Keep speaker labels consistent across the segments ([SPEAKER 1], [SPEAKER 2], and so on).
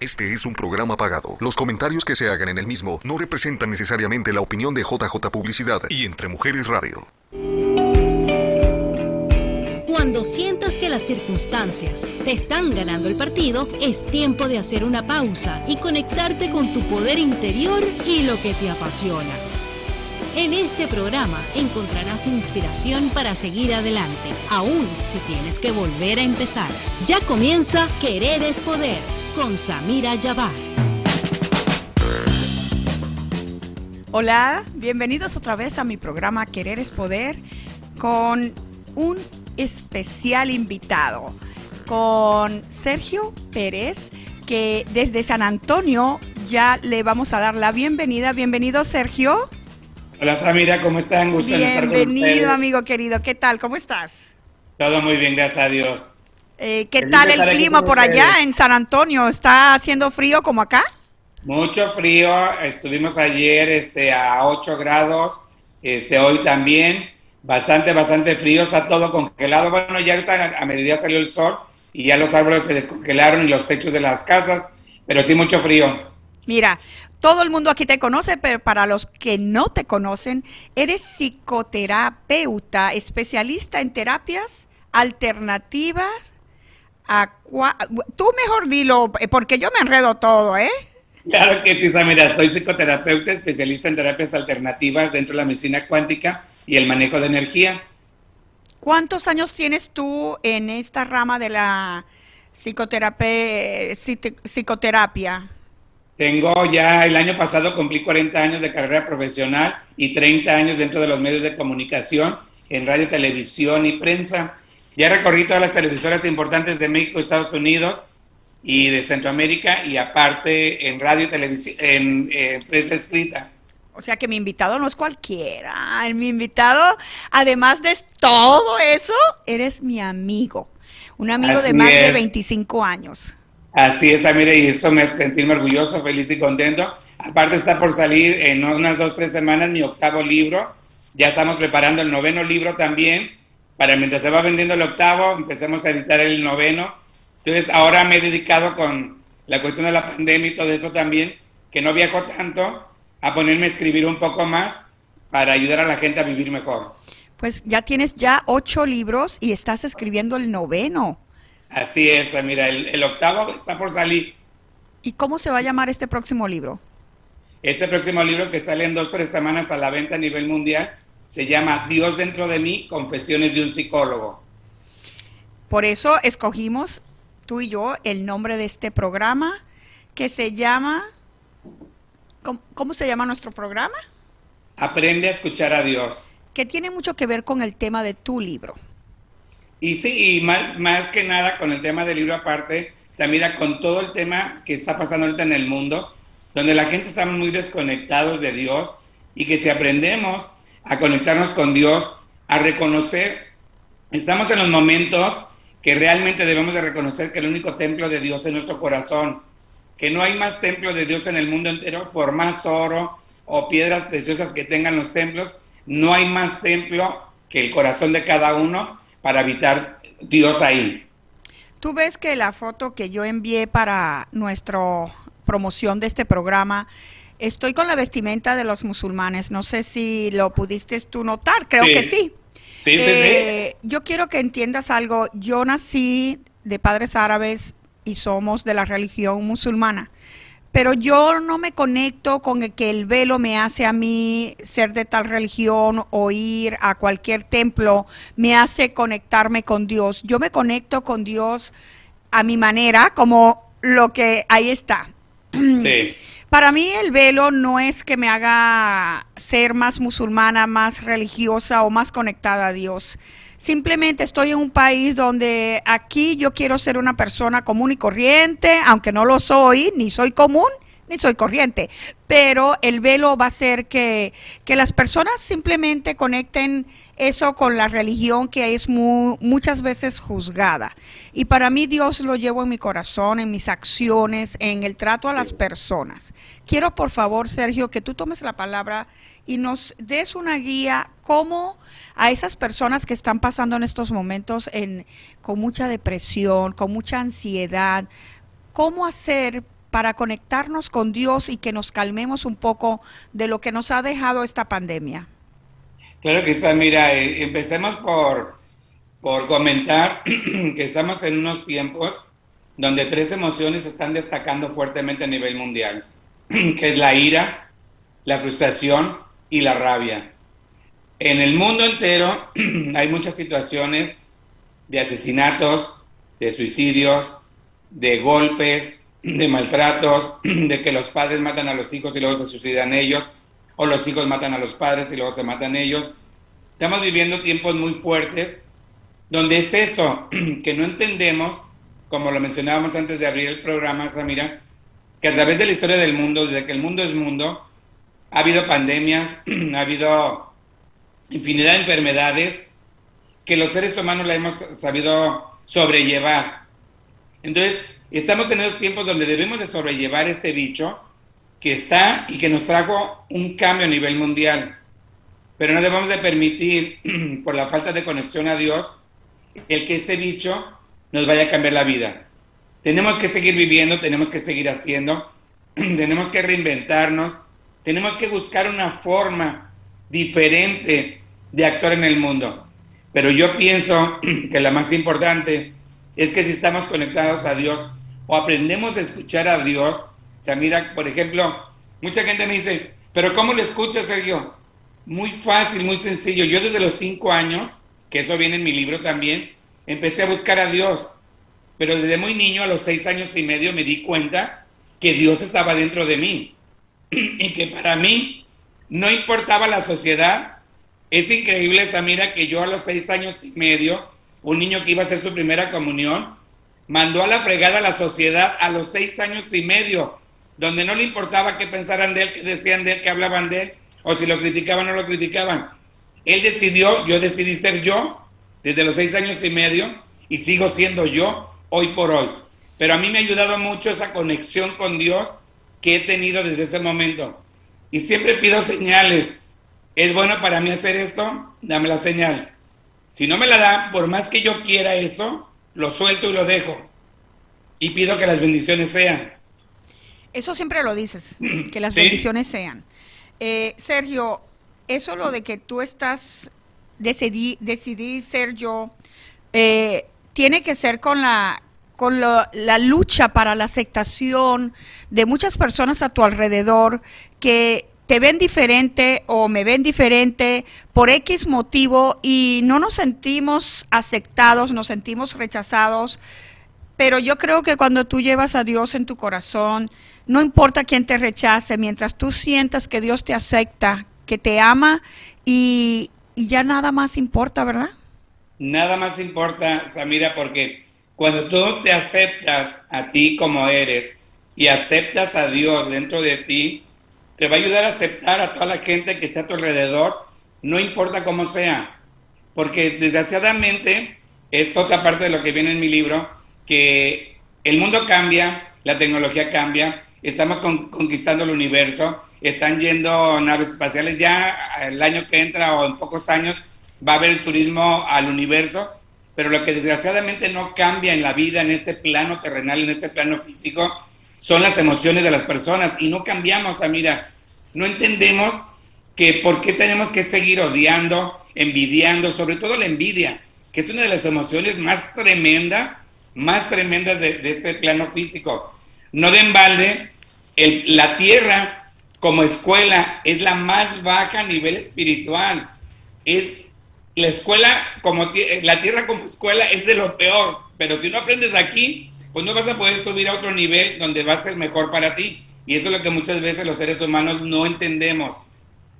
[SPEAKER 1] Este es un programa pagado. Los comentarios que se hagan en el mismo no representan necesariamente la opinión de JJ Publicidad y Entre Mujeres Radio.
[SPEAKER 2] Cuando sientas que las circunstancias te están ganando el partido, es tiempo de hacer una pausa y conectarte con tu poder interior y lo que te apasiona. En este programa encontrarás inspiración para seguir adelante, aun si tienes que volver a empezar. Ya comienza Querer es Poder con Samira Yabar.
[SPEAKER 3] Hola, bienvenidos otra vez a mi programa Querer es Poder con un especial invitado, con Sergio Pérez, que desde San Antonio ya le vamos a dar la bienvenida. Bienvenido, Sergio.
[SPEAKER 4] Hola, Samira, ¿cómo están?
[SPEAKER 3] Gusto Bienvenido, amigo querido. ¿Qué tal? ¿Cómo estás?
[SPEAKER 4] Todo muy bien, gracias a Dios.
[SPEAKER 3] Eh, ¿Qué tal el clima por allá en San Antonio? ¿Está haciendo frío como acá?
[SPEAKER 4] Mucho frío. Estuvimos ayer este, a 8 grados. Este, hoy también. Bastante, bastante frío. Está todo congelado. Bueno, ya ahorita a medida salió el sol y ya los árboles se descongelaron y los techos de las casas. Pero sí mucho frío.
[SPEAKER 3] Mira, todo el mundo aquí te conoce, pero para los que no te conocen, eres psicoterapeuta, especialista en terapias alternativas Tú mejor dilo, eh, porque yo me enredo todo, ¿eh?
[SPEAKER 4] Claro que sí, Samira. Soy psicoterapeuta, especialista en terapias alternativas dentro de la medicina cuántica y el manejo de energía.
[SPEAKER 3] ¿Cuántos años tienes tú en esta rama de la psicoterapia? psicoterapia?
[SPEAKER 4] Tengo ya, el año pasado cumplí 40 años de carrera profesional y 30 años dentro de los medios de comunicación, en radio, televisión y prensa. Ya recorrí todas las televisoras importantes de México, Estados Unidos y de Centroamérica y aparte en radio y televisión, en prensa escrita.
[SPEAKER 3] O sea que mi invitado no es cualquiera. Mi invitado, además de todo eso, eres mi amigo. Un amigo de más de 25 años.
[SPEAKER 4] Así es, mire, y eso me hace sentirme orgulloso, feliz y contento. Aparte está por salir en unas dos, tres semanas mi octavo libro. Ya estamos preparando el noveno libro también para mientras se va vendiendo el octavo, empecemos a editar el noveno. Entonces ahora me he dedicado con la cuestión de la pandemia y todo eso también, que no viajo tanto, a ponerme a escribir un poco más para ayudar a la gente a vivir mejor.
[SPEAKER 3] Pues ya tienes ya ocho libros y estás escribiendo el noveno.
[SPEAKER 4] Así es, mira, el, el octavo está por salir.
[SPEAKER 3] ¿Y cómo se va a llamar este próximo libro?
[SPEAKER 4] Este próximo libro que sale en dos, tres semanas a la venta a nivel mundial se llama Dios dentro de mí, confesiones de un psicólogo.
[SPEAKER 3] Por eso escogimos tú y yo el nombre de este programa que se llama, ¿cómo, se llama nuestro programa?
[SPEAKER 4] Aprende a escuchar a Dios.
[SPEAKER 3] Que tiene mucho que ver con el tema de tu libro.
[SPEAKER 4] Y sí, y más, más que nada con el tema del libro aparte, también con todo el tema que está pasando ahorita en el mundo, donde la gente está muy desconectados de Dios y que si aprendemos a conectarnos con Dios, a reconocer, estamos en los momentos que realmente debemos de reconocer que el único templo de Dios es nuestro corazón, que no hay más templo de Dios en el mundo entero, por más oro o piedras preciosas que tengan los templos, no hay más templo que el corazón de cada uno para habitar Dios ahí.
[SPEAKER 3] Tú ves que la foto que yo envié para nuestra promoción de este programa Estoy con la vestimenta de los musulmanes. No sé si lo pudiste tú notar. Creo que sí.
[SPEAKER 4] Sí, eh,
[SPEAKER 3] Yo quiero que entiendas algo. Yo nací de padres árabes y somos de la religión musulmana. Pero yo no me conecto con el que el velo me hace a mí ser de tal religión o ir a cualquier templo, me hace conectarme con Dios. Yo me conecto con Dios a mi manera, como lo que ahí está.
[SPEAKER 4] Sí.
[SPEAKER 3] Para mí el velo no es que me haga ser más musulmana, más religiosa o más conectada a Dios. Simplemente estoy en un país donde aquí yo quiero ser una persona común y corriente, aunque no lo soy, ni soy común, ni soy corriente. Pero el velo va a hacer que, que las personas simplemente conecten eso con la religión que es muchas veces juzgada. Y para mí Dios lo llevo en mi corazón, en mis acciones, en el trato a las personas. Quiero por favor, Sergio, que tú tomes la palabra y nos des una guía cómo a esas personas que están pasando en estos momentos en, con mucha depresión, con mucha ansiedad, cómo hacer para conectarnos con Dios y que nos calmemos un poco de lo que nos ha dejado esta pandemia?
[SPEAKER 4] Claro que sí, mira, eh, empecemos por, por comentar que estamos en unos tiempos donde tres emociones están destacando fuertemente a nivel mundial, que es la ira, la frustración y la rabia. En el mundo entero hay muchas situaciones de asesinatos, de suicidios, de golpes, de maltratos, de que los padres matan a los hijos y luego se suicidan ellos, o los hijos matan a los padres y luego se matan ellos. Estamos viviendo tiempos muy fuertes donde es eso que no entendemos, como lo mencionábamos antes de abrir el programa, Samira, que a través de la historia del mundo, desde que el mundo es mundo, ha habido pandemias, ha habido infinidad de enfermedades que los seres humanos la hemos sabido sobrellevar. Entonces, estamos en esos tiempos donde debemos de sobrellevar este bicho que está y que nos trajo un cambio a nivel mundial. Pero no debemos de permitir, por la falta de conexión a Dios, el que este bicho nos vaya a cambiar la vida. Tenemos que seguir viviendo, tenemos que seguir haciendo, tenemos que reinventarnos, tenemos que buscar una forma diferente de actuar en el mundo. Pero yo pienso que la más importante es que si estamos conectados a Dios o aprendemos a escuchar a Dios, o mira, por ejemplo, mucha gente me dice, pero ¿cómo lo escuchas, Sergio? Muy fácil, muy sencillo. Yo desde los cinco años, que eso viene en mi libro también, empecé a buscar a Dios. Pero desde muy niño, a los seis años y medio, me di cuenta que Dios estaba dentro de mí. y que para mí no importaba la sociedad. Es increíble, Samira, que yo a los seis años y medio, un niño que iba a hacer su primera comunión, mandó a la fregada a la sociedad a los seis años y medio, donde no le importaba qué pensaran de él, qué decían de él, qué hablaban de él, o si lo criticaban o no lo criticaban. Él decidió, yo decidí ser yo desde los seis años y medio y sigo siendo yo hoy por hoy. Pero a mí me ha ayudado mucho esa conexión con Dios que he tenido desde ese momento. Y siempre pido señales. ¿Es bueno para mí hacer esto? Dame la señal. Si no me la da, por más que yo quiera eso, lo suelto y lo dejo. Y pido que las bendiciones sean.
[SPEAKER 3] Eso siempre lo dices, que las bendiciones sean. Eh, Sergio, eso lo de que tú estás, decidí, decidí ser yo, eh, tiene que ser con la con la lucha para la aceptación de muchas personas a tu alrededor que te ven diferente o me ven diferente por X motivo y no nos sentimos aceptados, nos sentimos rechazados. Pero yo creo que cuando tú llevas a Dios en tu corazón, no importa quién te rechace, mientras tú sientas que Dios te acepta, que te ama y, y ya nada más importa, ¿verdad?
[SPEAKER 4] Nada más importa, Samira, porque cuando tú te aceptas a ti como eres y aceptas a Dios dentro de ti, te va a ayudar a aceptar a toda la gente que está a tu alrededor, no importa cómo sea. Porque desgraciadamente es otra parte de lo que viene en mi libro, que el mundo cambia, la tecnología cambia, estamos conquistando el universo, están yendo naves espaciales, ya el año que entra o en pocos años va a haber el turismo al universo pero lo que desgraciadamente no cambia en la vida, en este plano terrenal, en este plano físico, son las emociones de las personas y no cambiamos, mira, no entendemos que por qué tenemos que seguir odiando, envidiando, sobre todo la envidia, que es una de las emociones más tremendas, más tremendas de, este plano físico. No de embalde, la tierra como escuela es la más baja a nivel espiritual. Es la escuela, como la tierra como escuela es de lo peor, pero si no aprendes aquí, pues no vas a poder subir a otro nivel donde va a ser mejor para ti. Y eso es lo que muchas veces los seres humanos no entendemos,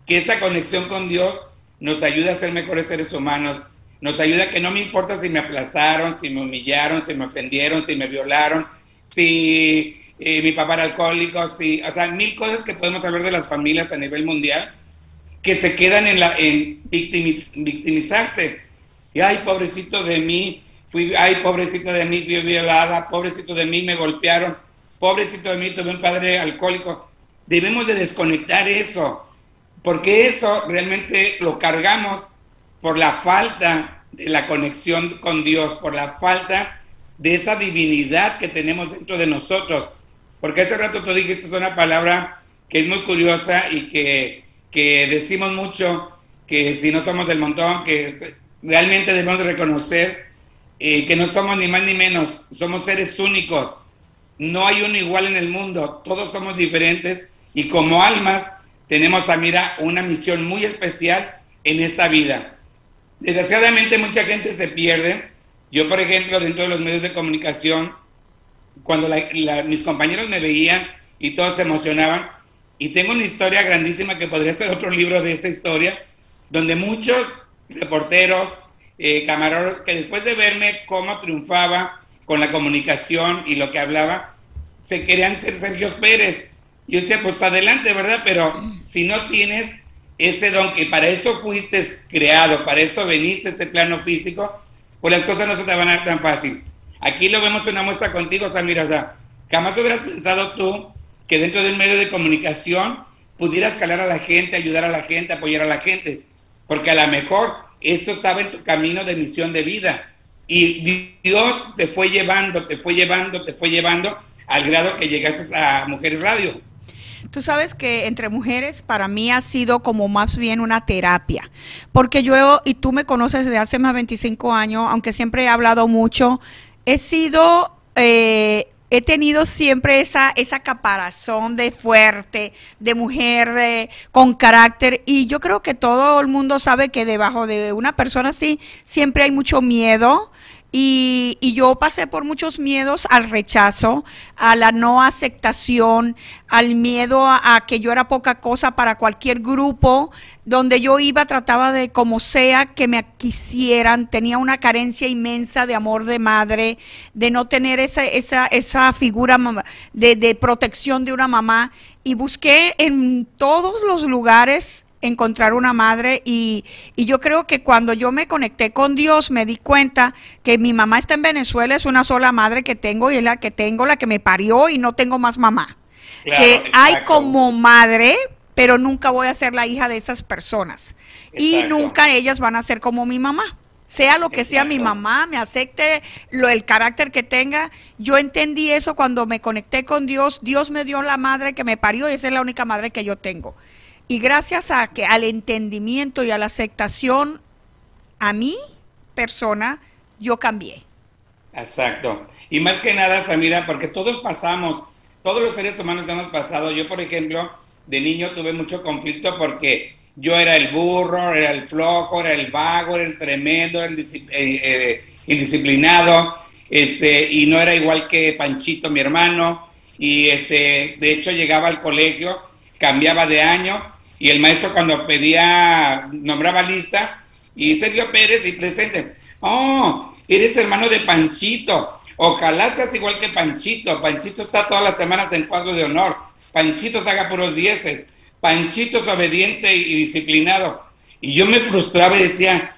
[SPEAKER 4] que esa conexión con Dios nos ayuda a ser mejores seres humanos, nos ayuda a que no me importa si me aplazaron, si me humillaron, si me ofendieron, si me violaron, si eh, mi papá era alcohólico, si, o sea, mil cosas que podemos hablar de las familias a nivel mundial que se quedan en, la, en victimizarse. Y ay, pobrecito de mí, fui, ay, pobrecito de mí, fui violada, pobrecito de mí, me golpearon, pobrecito de mí, tuve un padre alcohólico. Debemos de desconectar eso, porque eso realmente lo cargamos por la falta de la conexión con Dios, por la falta de esa divinidad que tenemos dentro de nosotros. porque hace rato tú dijiste una palabra que es muy curiosa y que, que decimos mucho que si no somos del montón, que realmente debemos reconocer eh, que no somos ni más ni menos, somos seres únicos, no hay uno igual en el mundo, todos somos diferentes y como almas tenemos a mira una misión muy especial en esta vida. Desgraciadamente mucha gente se pierde. Yo, por ejemplo, dentro de los medios de comunicación, cuando mis compañeros me veían y todos se emocionaban, y tengo una historia grandísima que podría ser otro libro de esa historia, donde muchos reporteros, eh, que después de verme cómo triunfaba con la comunicación y lo que hablaba, se querían ser Sergio Pérez. Yo decía, pues adelante, ¿verdad? Pero si no tienes ese don que para eso fuiste creado, para eso veniste a este plano físico, pues las cosas no se te van a dar tan fácil. Aquí lo vemos en una muestra contigo, Samira. O sea, jamás hubieras pensado tú que dentro de un medio de comunicación pudieras calar a la gente, ayudar a la gente, apoyar a la gente. Porque a lo mejor eso estaba en tu camino de misión de vida. Y Dios te fue llevando, te fue llevando, te fue llevando al grado que llegaste a Mujeres Radio.
[SPEAKER 3] Tú sabes que entre mujeres para mí ha sido como más bien una terapia, porque yo, y tú me conoces desde hace más de 25 años, aunque siempre he hablado mucho, he sido... Eh, he tenido siempre esa, esa caparazón de fuerte, de mujer con carácter. Y yo creo que todo el mundo sabe que debajo de una persona así siempre hay mucho miedo, y, y, yo pasé por muchos miedos al rechazo, a la no aceptación, al miedo a, que yo era poca cosa para cualquier grupo. Donde yo iba, trataba de como sea que me quisieran. Tenía una carencia inmensa de amor de madre, de no tener esa, esa, esa figura de, de protección de una mamá. Y busqué en todos los lugares encontrar una madre y, y, yo creo que cuando yo me conecté con Dios me di cuenta que mi mamá está en Venezuela, es una sola madre que tengo y es la que tengo, la que me parió y no tengo más mamá. que hay como madre, pero nunca voy a ser la hija de esas personas. Y nunca ellas van a ser como mi mamá. Sea lo que sea mi mamá, me acepte lo, el carácter que tenga. Yo entendí eso cuando me conecté con Dios. Dios me dio la madre que me parió y esa es la única madre que yo tengo. Y gracias a que al entendimiento y a la aceptación a mi persona, yo cambié.
[SPEAKER 4] Exacto. Y más que nada, Samira, porque todos pasamos, todos los seres humanos hemos pasado. Yo, por ejemplo, de niño tuve mucho conflicto porque yo era el burro, era el flojo, era el vago, era el tremendo, el eh, eh, indisciplinado, este, y no era igual que Panchito, mi hermano. Y este, de hecho llegaba al colegio, cambiaba de año y el maestro cuando pedía, nombraba lista, y Sergio Pérez y presente, oh, eres hermano de Panchito, ojalá seas igual que Panchito, Panchito está todas las semanas en cuadro de honor, Panchito se haga puros dieces, Panchito es obediente y disciplinado. Y yo me frustraba y decía,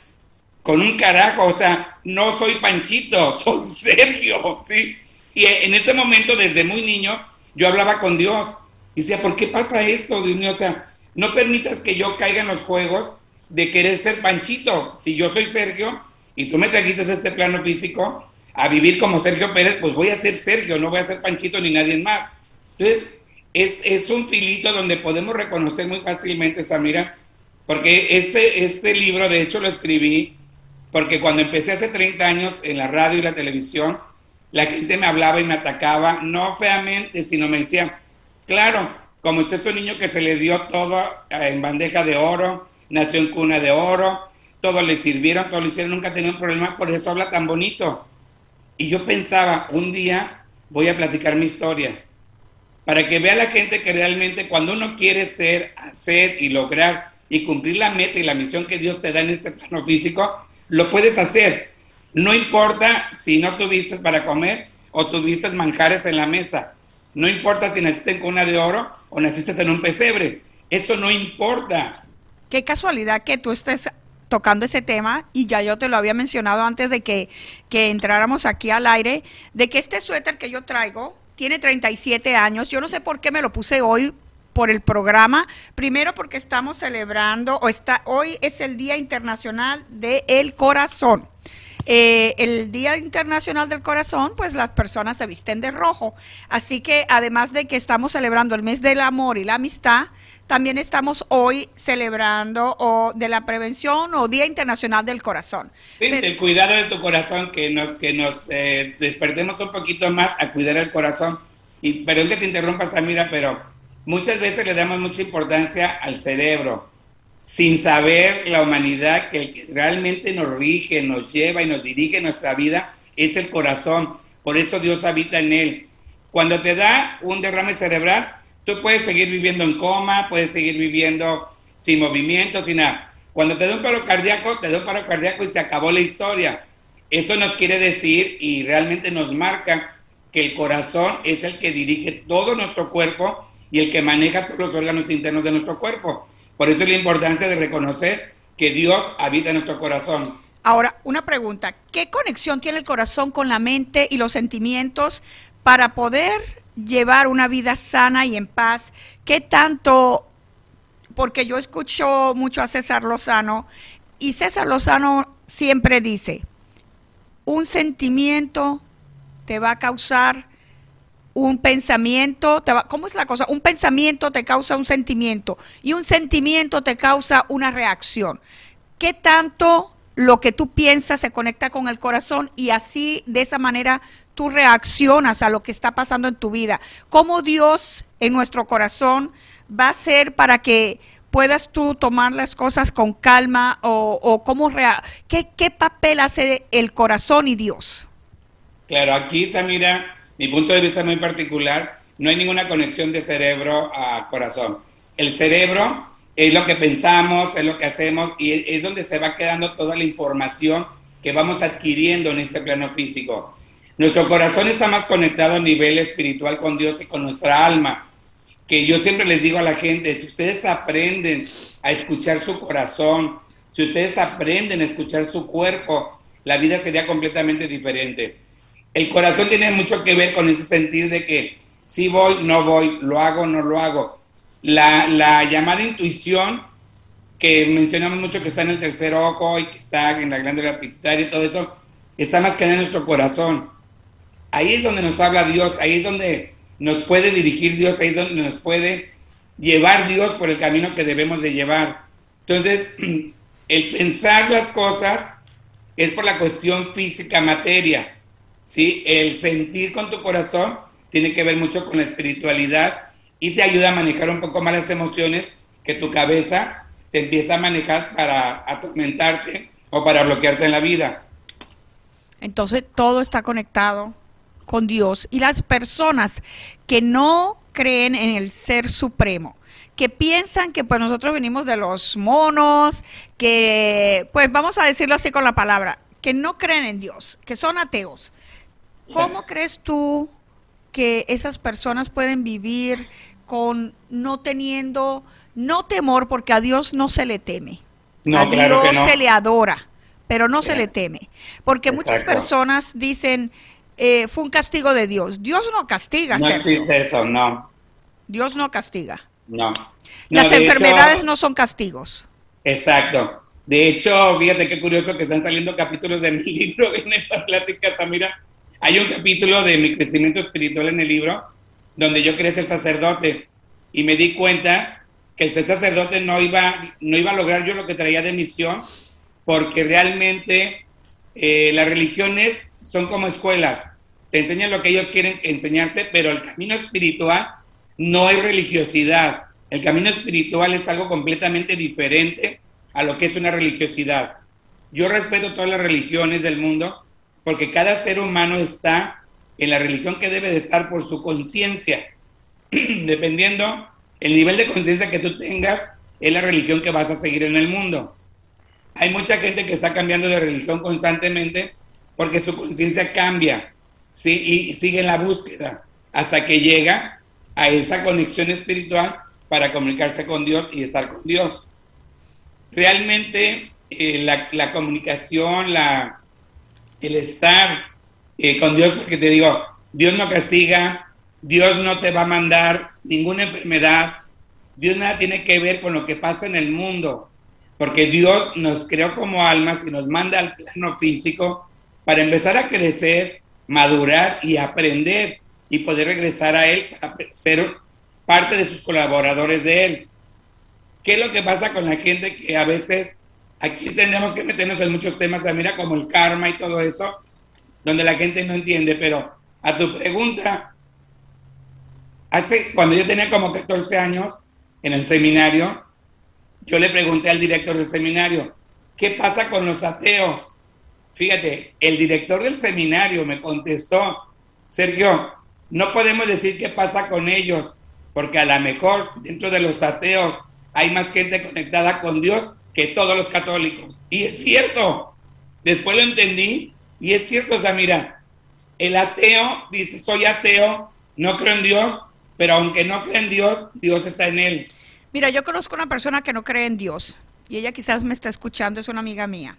[SPEAKER 4] con un carajo, o sea, no soy Panchito, soy Sergio, ¿sí? Y en ese momento, desde muy niño, yo hablaba con Dios y decía, ¿por qué pasa esto, Dios mío? O sea, no permitas que yo caiga en los juegos de querer ser Panchito. Si yo soy Sergio y tú me trajiste este plano físico a vivir como Sergio Pérez, pues voy a ser Sergio, no voy a ser Panchito ni nadie más. Entonces, es, es un filito donde podemos reconocer muy fácilmente, Samira, porque este, este libro, de hecho, lo escribí porque cuando empecé hace 30 años en la radio y la televisión, la gente me hablaba y me atacaba, no feamente, sino me decía, claro, como usted es un niño que se le dio todo eh, en bandeja de oro, nació en cuna de oro, todo le sirvieron, todo le hicieron, nunca tenía un problema, por eso habla tan bonito. Y yo pensaba, un día voy a platicar mi historia, para que vea la gente que realmente cuando uno quiere ser, hacer y lograr y cumplir la meta y la misión que Dios te da en este plano físico, lo puedes hacer. No importa si no tuviste para comer o tuviste manjares en la mesa. No importa si naciste en cuna de oro o naciste en un pesebre. Eso no importa.
[SPEAKER 3] Qué casualidad que tú estés tocando ese tema y ya yo te lo había mencionado antes de que, que entráramos aquí al aire, de que este suéter que yo traigo tiene 37 años. Yo no sé por qué me lo puse hoy por el programa. Primero porque estamos celebrando, o está, hoy es el Día Internacional del Corazón. Eh, el Día Internacional del Corazón, pues las personas se visten de rojo. Así que además de que estamos celebrando el mes del amor y la amistad, también estamos hoy celebrando o de la prevención o Día Internacional del Corazón.
[SPEAKER 4] el cuidado de tu corazón, que nos, que nos eh, despertemos un poquito más a cuidar el corazón. Y perdón que te interrumpa, Samira, pero muchas veces le damos mucha importancia al cerebro sin saber la humanidad que el que realmente nos rige, nos lleva y nos dirige nuestra vida es el corazón. Por eso Dios habita en él. Cuando te da un derrame cerebral, tú puedes seguir viviendo en coma, puedes seguir viviendo sin movimiento, sin nada. Cuando te da un paro cardíaco, te da un paro cardíaco y se acabó la historia. Eso nos quiere decir y realmente nos marca que el corazón es el que dirige todo nuestro cuerpo y el que maneja todos los órganos internos de nuestro cuerpo. Por eso es la importancia de reconocer que Dios habita en nuestro corazón.
[SPEAKER 3] Ahora, una pregunta, ¿qué conexión tiene el corazón con la mente y los sentimientos para poder llevar una vida sana y en paz? ¿Qué tanto? Porque yo escucho mucho a César Lozano y César Lozano siempre dice, un sentimiento te va a causar un pensamiento, te va, ¿cómo es la cosa? Un pensamiento te causa un sentimiento y un sentimiento te causa una reacción. ¿Qué tanto lo que tú piensas se conecta con el corazón y así de esa manera tú reaccionas a lo que está pasando en tu vida? ¿Cómo Dios en nuestro corazón va a ser para que puedas tú tomar las cosas con calma o, o cómo ¿qué, qué papel hace el corazón y Dios?
[SPEAKER 4] Claro, aquí Samira mi punto de vista muy particular, no hay ninguna conexión de cerebro a corazón. El cerebro es lo que pensamos, es lo que hacemos y es donde se va quedando toda la información que vamos adquiriendo en este plano físico. Nuestro corazón está más conectado a nivel espiritual con Dios y con nuestra alma. Que yo siempre les digo a la gente, si ustedes aprenden a escuchar su corazón, si ustedes aprenden a escuchar su cuerpo, la vida sería completamente diferente el corazón tiene mucho que ver con ese sentir de que si voy, no voy, lo hago, no lo hago. La, llamada intuición, que mencionamos mucho que está en el tercer ojo y que está en la glándula pituitaria y todo eso, está más que en nuestro corazón. Ahí es donde nos habla Dios, ahí es donde nos puede dirigir Dios, ahí es donde nos puede llevar Dios por el camino que debemos de llevar. Entonces, el pensar las cosas es por la cuestión física, materia ¿sí? El sentir con tu corazón tiene que ver mucho con la espiritualidad y te ayuda a manejar un poco más las emociones que tu cabeza te empieza a manejar para atormentarte o para bloquearte en la vida.
[SPEAKER 3] Entonces todo está conectado con Dios y las personas que no creen en el ser supremo, que piensan que pues nosotros venimos de los monos, que pues vamos a decirlo así con la palabra, que no creen en Dios, que son ateos, ¿Cómo crees tú que esas personas pueden vivir con no teniendo, no temor, porque a Dios no se le teme? a Dios se le adora, pero no se le teme. Porque muchas personas dicen, eh, fue un castigo de Dios. Dios no castiga.
[SPEAKER 4] No existe eso, no.
[SPEAKER 3] Dios no castiga.
[SPEAKER 4] No.
[SPEAKER 3] Las enfermedades no son castigos.
[SPEAKER 4] Exacto. De hecho, fíjate qué curioso que están saliendo capítulos de mi libro en esta plática, Samira, hay un capítulo de mi crecimiento espiritual en el libro donde yo quería ser sacerdote y me di cuenta que el ser sacerdote no iba, no iba a lograr yo lo que traía de misión porque realmente eh, las religiones son como escuelas. Te enseñan lo que ellos quieren enseñarte, pero el camino espiritual no es religiosidad. El camino espiritual es algo completamente diferente a lo que es una religiosidad. Yo respeto todas las religiones del mundo, porque cada ser humano está en la religión que debe de estar por su conciencia. Dependiendo el nivel de conciencia que tú tengas, es la religión que vas a seguir en el mundo. Hay mucha gente que está cambiando de religión constantemente porque su conciencia cambia ¿sí? y sigue en la búsqueda hasta que llega a esa conexión espiritual para comunicarse con Dios y estar con Dios. Realmente eh, la, la comunicación, la, el estar eh, con Dios, porque te digo, Dios no castiga, Dios no te va a mandar ninguna enfermedad, Dios nada tiene que ver con lo que pasa en el mundo, porque Dios nos creó como almas y nos manda al plano físico para empezar a crecer, madurar y aprender y poder regresar a Él para ser parte de sus colaboradores de Él. ¿Qué es lo que pasa con la gente que a veces aquí tenemos que meternos en muchos temas, mira, como el karma y todo eso, donde la gente no entiende, pero a tu pregunta, hace, cuando yo tenía como 14 años en el seminario, yo le pregunté al director del seminario, ¿qué pasa con los ateos? Fíjate, el director del seminario me contestó, Sergio, no podemos decir qué pasa con ellos, porque a lo mejor dentro de los ateos hay más gente conectada con Dios que todos los católicos. Y es cierto, después lo entendí y es cierto, o mira, el ateo dice, soy ateo, no creo en Dios, pero aunque no cree en Dios, Dios está en él.
[SPEAKER 3] Mira, yo conozco una persona que no cree en Dios y ella quizás me está escuchando, es una amiga mía.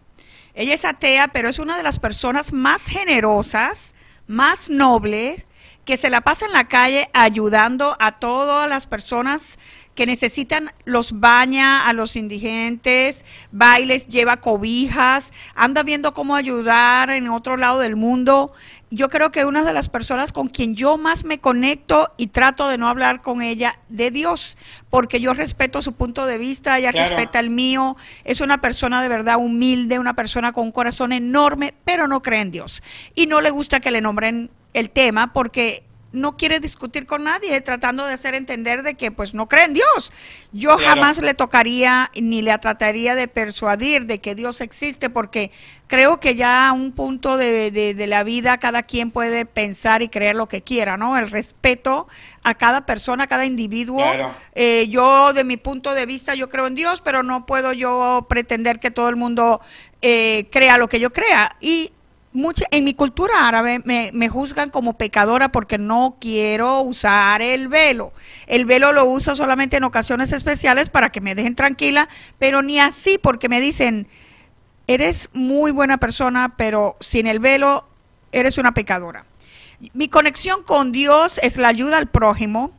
[SPEAKER 3] Ella es atea, pero es una de las personas más generosas, más nobles, que se la pasa en la calle ayudando a todas las personas que necesitan, los baña a los indigentes, bailes, lleva cobijas, anda viendo cómo ayudar en otro lado del mundo. Yo creo que una de las personas con quien yo más me conecto y trato de no hablar con ella de Dios, porque yo respeto su punto de vista, ella respeta el mío, es una persona de verdad humilde, una persona con un corazón enorme, pero no cree en Dios. Y no le gusta que le nombren el tema porque no quiere discutir con nadie, tratando de hacer entender de que pues no cree en Dios. Yo jamás le tocaría ni le trataría de persuadir de que Dios existe, porque creo que ya a un punto de, de, la vida cada quien puede pensar y creer lo que quiera, ¿no? El respeto a cada persona, a cada individuo. Eh, yo, de mi punto de vista, yo creo en Dios, pero no puedo yo pretender que todo el mundo eh, crea lo que yo crea. Y en mi cultura árabe me, me, juzgan como pecadora porque no quiero usar el velo. El velo lo uso solamente en ocasiones especiales para que me dejen tranquila, pero ni así porque me dicen, eres muy buena persona, pero sin el velo eres una pecadora. Mi conexión con Dios es la ayuda al prójimo,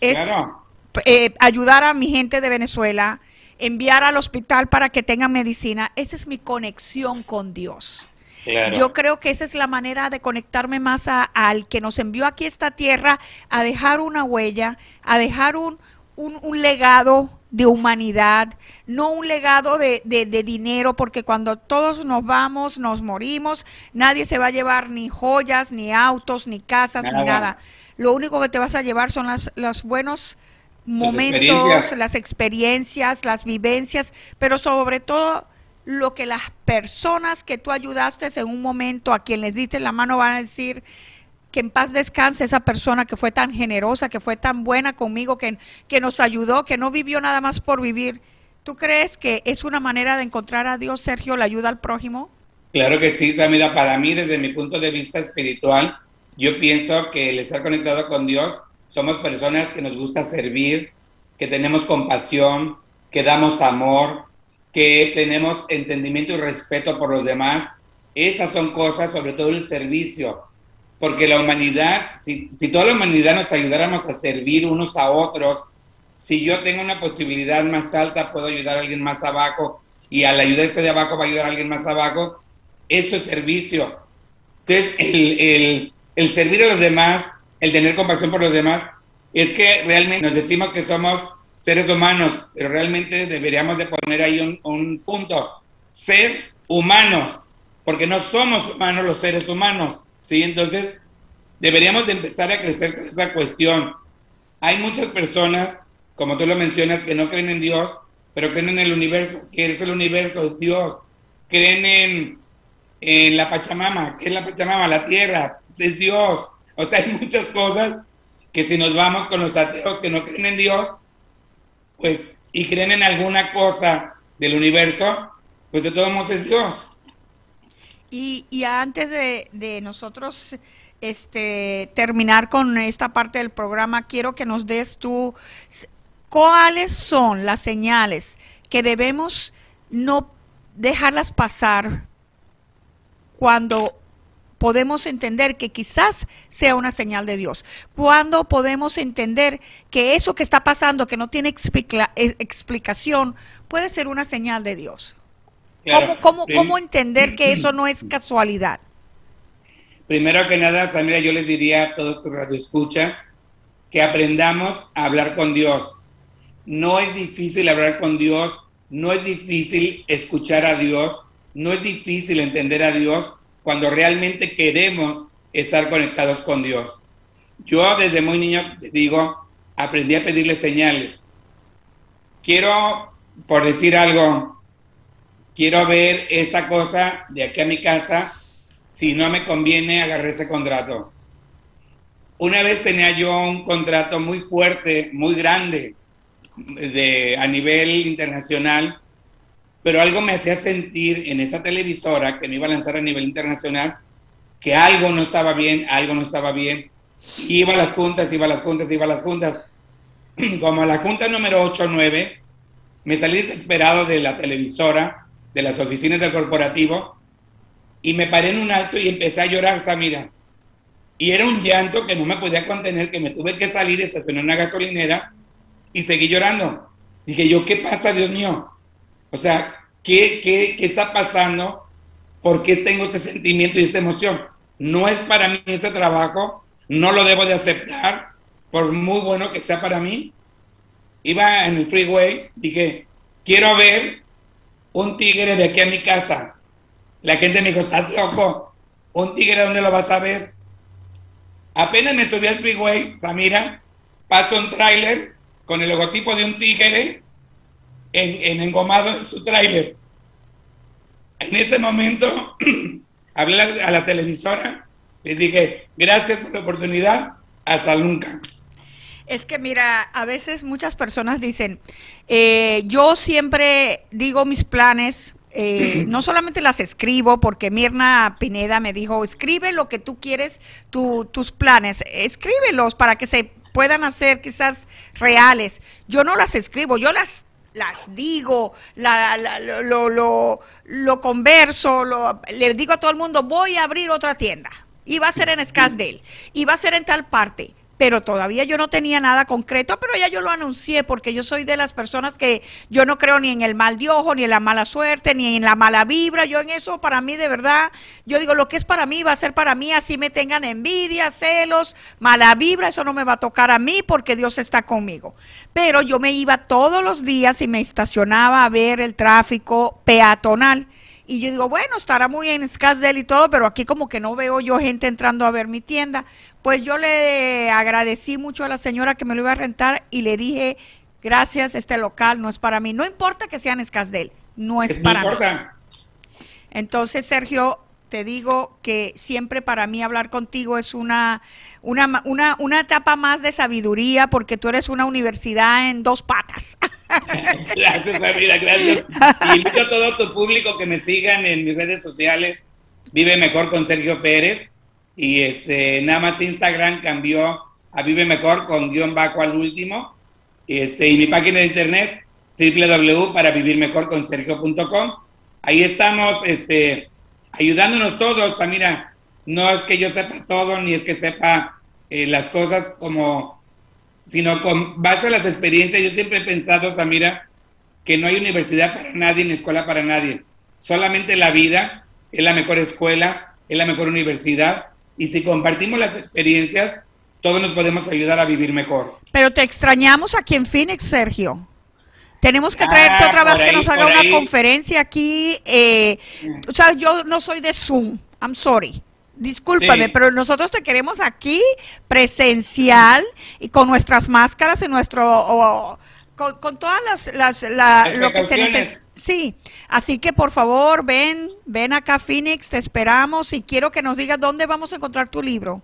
[SPEAKER 3] es eh, ayudar a mi gente de Venezuela, enviar al hospital para que tengan medicina. Esa es mi conexión con Dios. Yo creo que esa es la manera de conectarme más al que nos envió aquí a esta tierra a dejar una huella, a dejar un, un, legado de humanidad, no un legado de, de, dinero, porque cuando todos nos vamos, nos morimos, nadie se va a llevar ni joyas, ni autos, ni casas, ni nada. Lo único que te vas a llevar son las, los buenos momentos, las experiencias, las vivencias, pero sobre todo lo que las personas que tú ayudaste en un momento, a quien les diste la mano, van a decir que en paz descanse esa persona que fue tan generosa, que fue tan buena conmigo, que, que nos ayudó, que no vivió nada más por vivir. ¿Tú crees que es una manera de encontrar a Dios, Sergio, la ayuda al prójimo?
[SPEAKER 4] Claro que sí, mira, para mí, desde mi punto de vista espiritual, yo pienso que el estar conectado con Dios, somos personas que nos gusta servir, que tenemos compasión, que damos amor, que tenemos entendimiento y respeto por los demás. Esas son cosas, sobre todo el servicio, porque la humanidad, si, si toda la humanidad nos ayudáramos a servir unos a otros, si yo tengo una posibilidad más alta, puedo ayudar a alguien más abajo, y al ayudar este de abajo va a ayudar a alguien más abajo, eso es servicio. Entonces, el, el, el servir a los demás, el tener compasión por los demás, es que realmente nos decimos que somos seres humanos, pero realmente deberíamos de poner ahí un, punto, ser humanos, porque no somos humanos los seres humanos, ¿sí? Entonces, deberíamos de empezar a crecer con esa cuestión. Hay muchas personas, como tú lo mencionas, que no creen en Dios, pero creen en el universo. ¿Qué es el universo? Es Dios. Creen en, en la Pachamama. ¿Qué es la Pachamama? La tierra. Es Dios. O sea, hay muchas cosas que si nos vamos con los ateos que no creen en Dios, pues, y creen en alguna cosa del universo, pues de todos modos es Dios.
[SPEAKER 3] Y, y antes de, nosotros este, terminar con esta parte del programa, quiero que nos des tú cuáles son las señales que debemos no dejarlas pasar cuando podemos entender que quizás sea una señal de Dios? ¿Cuándo podemos entender que eso que está pasando, que no tiene eh, explicación, puede ser una señal de Dios? ¿Cómo, cómo, ¿Cómo entender que eso no es casualidad?
[SPEAKER 4] Primero que nada, Samira, yo les diría a todos tu radio escucha que aprendamos a hablar con Dios. No es difícil hablar con Dios, no es difícil escuchar a Dios, no es difícil entender a Dios cuando realmente queremos estar conectados con Dios. Yo desde muy niño, digo, aprendí a pedirle señales. Quiero, por decir algo, quiero ver esa cosa de aquí a mi casa, si no me conviene, agarré ese contrato. Una vez tenía yo un contrato muy fuerte, muy grande, de, a nivel internacional, pero algo me hacía sentir en esa televisora que me iba a lanzar a nivel internacional que algo no estaba bien, algo no estaba bien. Iba a las juntas, iba a las juntas, iba a las juntas. Como a la junta número 8 o 9, me salí desesperado de la televisora, de las oficinas del corporativo, y me paré en un alto y empecé a llorar, Samira. Y era un llanto que no me podía contener, que me tuve que salir, estacionar una gasolinera y seguí llorando. Dije yo, ¿qué pasa, Dios mío? O sea, ¿qué, qué, qué está pasando? ¿Por qué tengo ese sentimiento y esta emoción? No es para mí ese trabajo, no lo debo de aceptar, por muy bueno que sea para mí. Iba en el freeway, dije, quiero ver un tigre de aquí a mi casa. La gente me dijo, estás loco, un tigre, ¿dónde lo vas a ver? Apenas me subí al freeway, Samira, paso un tráiler con el logotipo de un tigre en, engomado en su tráiler. En ese momento hablé a la televisora, les dije, gracias por la oportunidad, hasta nunca.
[SPEAKER 3] Es que mira, a veces muchas personas dicen, eh, yo siempre digo mis planes, eh, no solamente las escribo, porque Mirna Pineda me dijo, escribe lo que tú quieres, tus planes, escríbelos para que se puedan hacer quizás reales. Yo no las escribo, yo las las digo, la, lo, lo, lo, converso, lo, le digo a todo el mundo, voy a abrir otra tienda. Y va a ser en Scottsdale. Y va a ser en tal parte pero todavía yo no tenía nada concreto, pero ya yo lo anuncié porque yo soy de las personas que yo no creo ni en el mal de ojo, ni en la mala suerte, ni en la mala vibra, yo en eso para mí de verdad, yo digo lo que es para mí va a ser para mí, así me tengan envidia, celos, mala vibra, eso no me va a tocar a mí porque Dios está conmigo. Pero yo me iba todos los días y me estacionaba a ver el tráfico peatonal y yo digo, bueno, estará muy en Scottsdale y todo, pero aquí como que no veo yo gente entrando a ver mi tienda. Pues yo le agradecí mucho a la señora que me lo iba a rentar y le dije, gracias, este local no es para mí. No importa que sea en Scottsdale, no es para mí. Entonces, Sergio, te digo que siempre para mí hablar contigo es una, una, una, una etapa más de sabiduría porque tú eres una universidad en dos patas.
[SPEAKER 4] gracias, Samira, gracias. Y invito a todo tu público que me sigan en mis redes sociales. Vive Mejor con Sergio Pérez. Y este, nada más Instagram cambió a Vive Mejor con guion bajo al último. Este, y mi página de internet www.para Ahí estamos, este, ayudándonos todos. Ah, mira, no es que yo sepa todo, ni es que sepa eh, las cosas como, sino con base a las experiencias. Yo siempre he pensado, Samira, que no hay universidad para nadie ni escuela para nadie. Solamente la vida es la mejor escuela, es la mejor universidad. Y si compartimos las experiencias, todos nos podemos ayudar a vivir mejor.
[SPEAKER 3] Pero te extrañamos aquí en Phoenix, Sergio. Tenemos que traerte otra vez que nos haga una conferencia aquí. Eh, o sea, yo no soy de Zoom. I'm sorry. Discúlpame, pero nosotros te queremos aquí presencial y con nuestras máscaras y nuestro con, todas las, las lo que se necesita. Sí, así que por favor ven, ven acá Phoenix, te esperamos y quiero que nos digas dónde vamos a encontrar tu libro.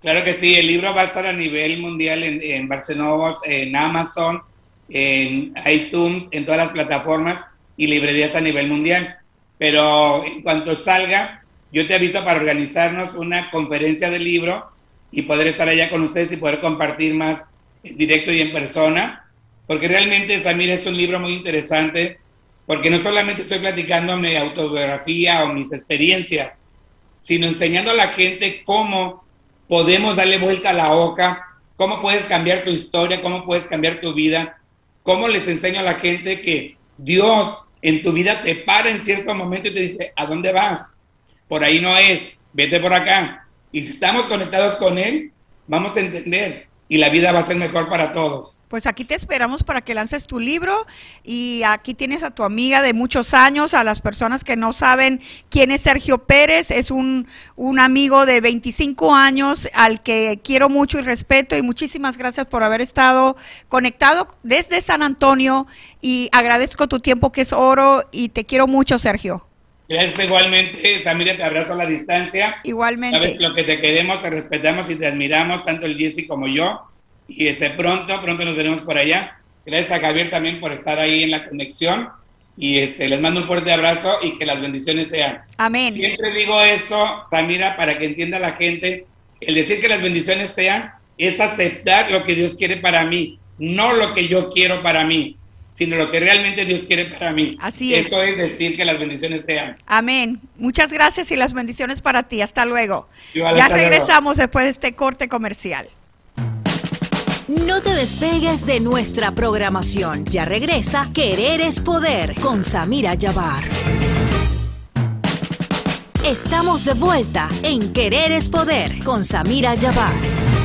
[SPEAKER 4] Claro que sí, el libro va a estar a nivel mundial en, en Barcelona, en Amazon, en iTunes, en todas las plataformas y librerías a nivel mundial. Pero en cuanto salga, yo te aviso para organizarnos una conferencia del libro y poder estar allá con ustedes y poder compartir más en directo y en persona, porque realmente Samir es un libro muy interesante, porque no solamente estoy platicando mi autobiografía o mis experiencias, sino enseñando a la gente cómo podemos darle vuelta a la hoja, cómo puedes cambiar tu historia, cómo puedes cambiar tu vida ¿Cómo les enseño a la gente que Dios en tu vida te para en cierto momento y te dice, ¿a dónde vas? Por ahí no es, vete por acá. Y si estamos conectados con Él, vamos a entender y la vida va a ser mejor para todos.
[SPEAKER 3] Pues aquí te esperamos para que lances tu libro y aquí tienes a tu amiga de muchos años, a las personas que no saben quién es Sergio Pérez, es un, un amigo de 25 años al que quiero mucho y respeto y muchísimas gracias por haber estado conectado desde San Antonio y agradezco tu tiempo que es oro y te quiero mucho Sergio.
[SPEAKER 4] Gracias igualmente, Samira, te abrazo a la distancia.
[SPEAKER 3] Igualmente.
[SPEAKER 4] Sabes lo que te queremos, te respetamos y te admiramos, tanto el Jesse como yo. Y este, pronto, pronto nos veremos por allá. Gracias a Javier también por estar ahí en la conexión. Y este, les mando un fuerte abrazo y que las bendiciones sean.
[SPEAKER 3] Amén.
[SPEAKER 4] Siempre digo eso, Samira, para que entienda la gente. El decir que las bendiciones sean es aceptar lo que Dios quiere para mí, no lo que yo quiero para mí sino lo que realmente Dios quiere para mí.
[SPEAKER 3] Así es.
[SPEAKER 4] Eso es decir que las bendiciones sean.
[SPEAKER 3] Amén. Muchas gracias y las bendiciones para ti. Hasta luego. ya regresamos después de este corte comercial.
[SPEAKER 2] No te despegues de nuestra programación. Ya regresa Querer es Poder con Samira Yabar. Estamos de vuelta en Querer es Poder con Samira Yabar.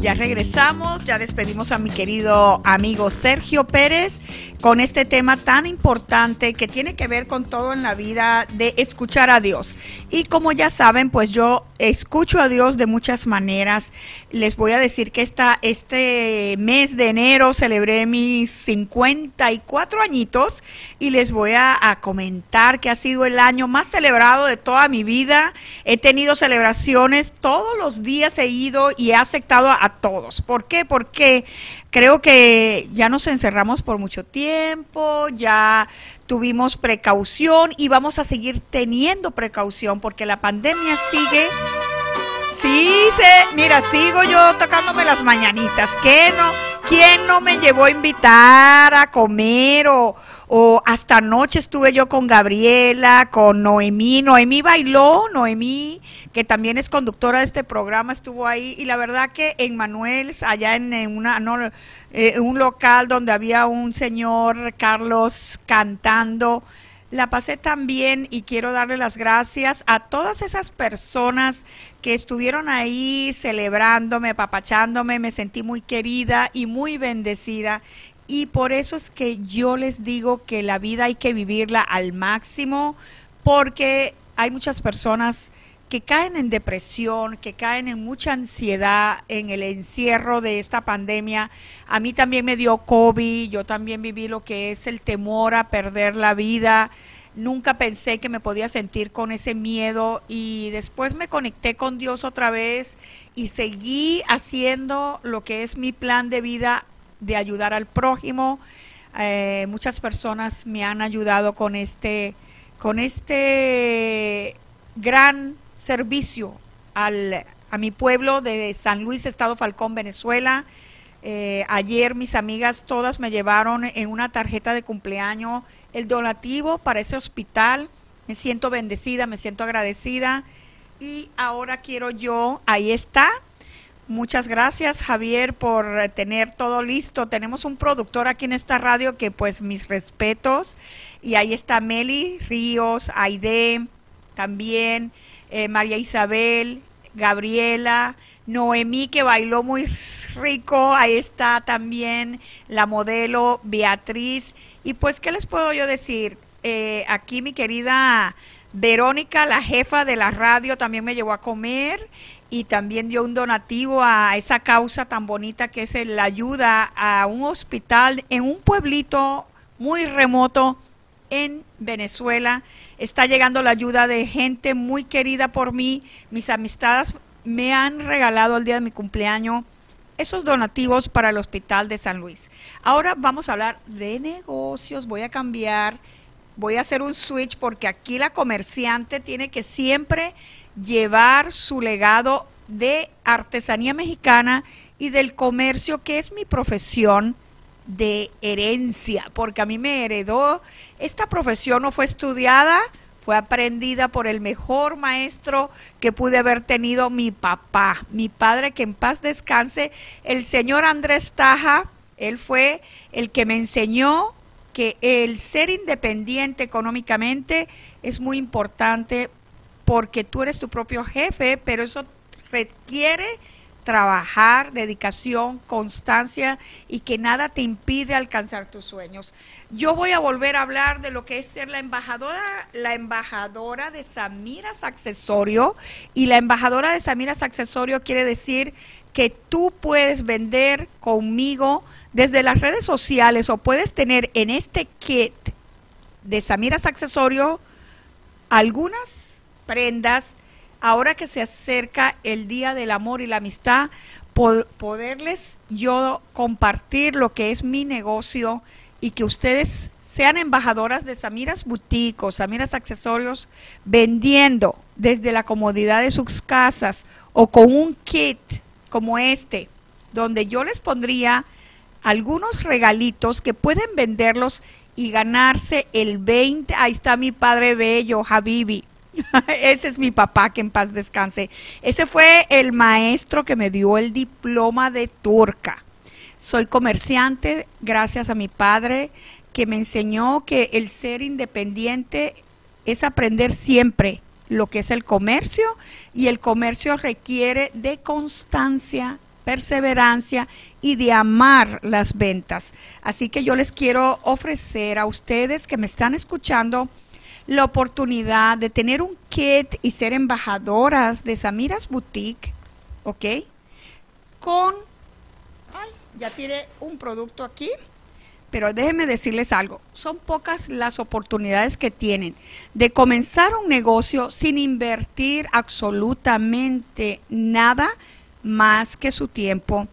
[SPEAKER 3] Ya regresamos, ya despedimos a mi querido amigo Sergio Pérez con este tema tan importante que tiene que ver con todo en la vida de escuchar a Dios. Y como ya saben, pues yo escucho a Dios de muchas maneras. Les voy a decir que esta, este mes de enero celebré mis 54 añitos y les voy a, a comentar que ha sido el año más celebrado de toda mi vida. He tenido celebraciones, todos los días he ido y he aceptado a todos. ¿Por qué? Porque creo que ya nos encerramos por mucho tiempo, ya tuvimos precaución y vamos a seguir teniendo precaución porque la pandemia sigue. Sí, se, mira, sigo yo tocándome las mañanitas. ¿Qué no? ¿Quién no me llevó a invitar a comer o, o hasta anoche estuve yo con Gabriela, con Noemí. Noemí bailó, Noemí, que también es conductora de este programa, estuvo ahí. Y la verdad que en Manuel, allá en, una, no, eh, un local donde había un señor Carlos cantando, la pasé tan bien y quiero darle las gracias a todas esas personas que estuvieron ahí celebrándome, papachándome, me sentí muy querida y muy bendecida. Y por eso es que yo les digo que la vida hay que vivirla al máximo, porque hay muchas personas que caen en depresión, que caen en mucha ansiedad en el encierro de esta pandemia. A mí también me dio COVID, yo también viví lo que es el temor a perder la vida. Nunca pensé que me podía sentir con ese miedo y después me conecté con Dios otra vez y seguí haciendo lo que es mi plan de vida de ayudar al prójimo. Eh, muchas personas me han ayudado con este, con este gran servicio al, a mi pueblo de San Luis, Estado Falcón, Venezuela. Eh, ayer mis amigas todas me llevaron en una tarjeta de cumpleaños el donativo para ese hospital. Me siento bendecida, me siento agradecida. Y ahora quiero yo, ahí está, Muchas gracias Javier por tener todo listo. Tenemos un productor aquí en esta radio que pues mis respetos. Y ahí está Meli Ríos, Aide, también eh, María Isabel, Gabriela, Noemí que bailó muy rico. Ahí está también la modelo Beatriz. Y pues, ¿qué les puedo yo decir? Eh, aquí mi querida Verónica, la jefa de la radio, también me llevó a comer y también dio un donativo a esa causa tan bonita que es la ayuda a un hospital en un pueblito muy remoto en Venezuela. Está llegando la ayuda de gente muy querida por mí. Mis amistades me han regalado el día de mi cumpleaños esos donativos para el hospital de San Luis. Ahora vamos a hablar de negocios. Voy a cambiar, voy a hacer un switch porque aquí la comerciante tiene que siempre llevar su legado de artesanía mexicana y del comercio, que es mi profesión de herencia, porque a mí me heredó, esta profesión no fue estudiada, fue aprendida por el mejor maestro que pude haber tenido mi papá, mi padre, que en paz descanse, el señor Andrés Taja, él fue el que me enseñó que el ser independiente económicamente es muy importante porque tú eres tu propio jefe, pero eso requiere trabajar, dedicación, constancia y que nada te impide alcanzar tus sueños. Yo voy a volver a hablar de lo que es ser la embajadora, la embajadora de Samiras Accesorio y la embajadora de Samiras Accesorio quiere decir que tú puedes vender conmigo desde las redes sociales o puedes tener en este kit de Samiras Accesorio algunas prendas ahora que se acerca el Día del Amor y la Amistad, poderles yo compartir lo que es mi negocio y que ustedes sean embajadoras de Samiras o Samiras Accesorios vendiendo desde la comodidad de sus casas o con un kit como este, donde yo les pondría algunos regalitos que pueden venderlos y ganarse el 20. Ahí está mi padre bello, Habibi. Ese es mi papá, que en paz descanse. Ese fue el maestro que me dio el diploma de turca. Soy comerciante gracias a mi padre que me enseñó que el ser independiente es aprender siempre lo que es el comercio y el comercio requiere de constancia, perseverancia y de amar las ventas. Así que yo les quiero ofrecer a ustedes que me están escuchando la oportunidad de tener un kit y ser embajadoras de Samiras Boutique, ¿ok? Con, ay, ya tiene un producto aquí, pero déjenme decirles algo, son pocas las oportunidades que tienen de comenzar un negocio sin invertir absolutamente nada más que su tiempo